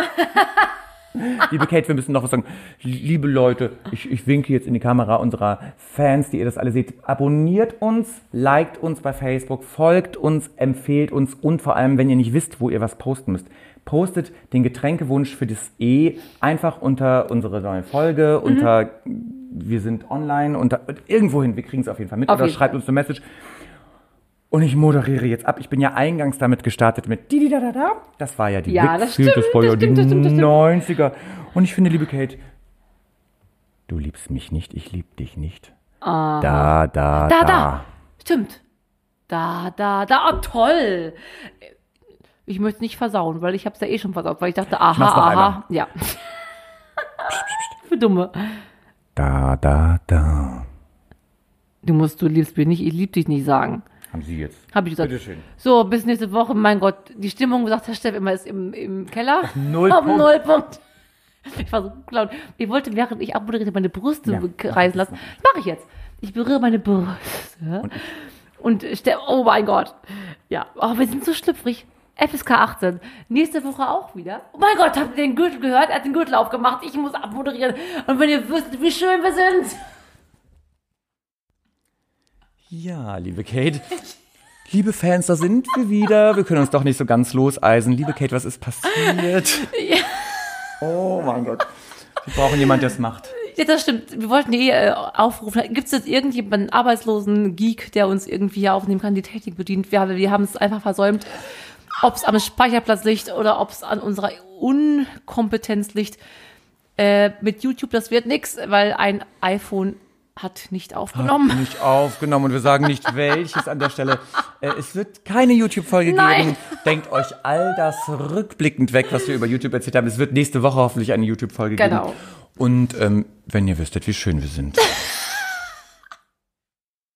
Liebe Kate, wir müssen noch was sagen. Liebe Leute, ich, ich winke jetzt in die Kamera unserer Fans, die ihr das alle seht. Abonniert uns, liked uns bei Facebook, folgt uns, empfehlt uns und vor allem, wenn ihr nicht wisst, wo ihr was posten müsst, postet den Getränkewunsch für das E einfach unter unsere neue Folge, Mhm. unter wir sind online, unter irgendwohin, wir kriegen es auf jeden Fall mit Auf oder schreibt uns eine Message. Und ich moderiere jetzt ab. Ich bin ja eingangs damit gestartet mit di da da da. Das war ja die Ja, das stimmt, das das die das stimmt, das stimmt. 90er. Und ich finde, liebe Kate, du liebst mich nicht, ich lieb dich nicht. Da, da, da. Da, da. Stimmt. Da, da, da. Oh, toll. Ich möchte es nicht versauen, weil ich habe es ja eh schon versaut, weil ich dachte, aha, aha. einmal. Ja. Für Dumme. Da, da, da. Du musst, du liebst mich nicht, ich lieb dich nicht sagen. Haben Sie jetzt. Habe ich gesagt. Bitteschön. So, bis nächste Woche. Mein Gott, die Stimmung, sagt Herr Steff immer, ist im, im Keller. Auf Nullpunkt. Nullpunkt. Ich war so laut. Ich wollte, während ich abmoderierte, meine Brüste Ja, kreisen lassen. Das mache ich jetzt. Ich berühre meine Brüste. Und, Steff, oh mein Gott. Ja, oh, wir sind so schlüpfrig. FSK 18. Nächste Woche auch wieder. Oh mein Gott, habt ihr den Gürtel gehört? Er hat den Gürtel aufgemacht. Ich muss abmoderieren. Und wenn ihr wüsstet, wie schön wir sind. Ja, liebe Kate. Liebe Fans, da sind wir wieder. Wir können uns doch nicht so ganz loseisen. Liebe Kate, was ist passiert? Oh mein Gott. Wir brauchen jemanden, der es macht. Ja, das stimmt. Wir wollten eh äh, aufrufen. Gibt es jetzt irgendjemanden, einen arbeitslosen Geek, der uns irgendwie hier aufnehmen kann, die Technik bedient? Wir, haben- wir haben es einfach versäumt. Ob es am Speicherplatz liegt oder ob es an unserer Unkompetenz liegt. Äh, mit YouTube, das wird nix, weil ein iPhone hat nicht aufgenommen. Nicht aufgenommen und wir sagen nicht welches an der Stelle. Äh, es wird keine YouTube-Folge geben. Denkt euch all das rückblickend weg, was wir über YouTube erzählt haben. Es wird nächste Woche hoffentlich eine YouTube-Folge Genau. geben. Und ähm, wenn ihr wüsstet, wie schön wir sind.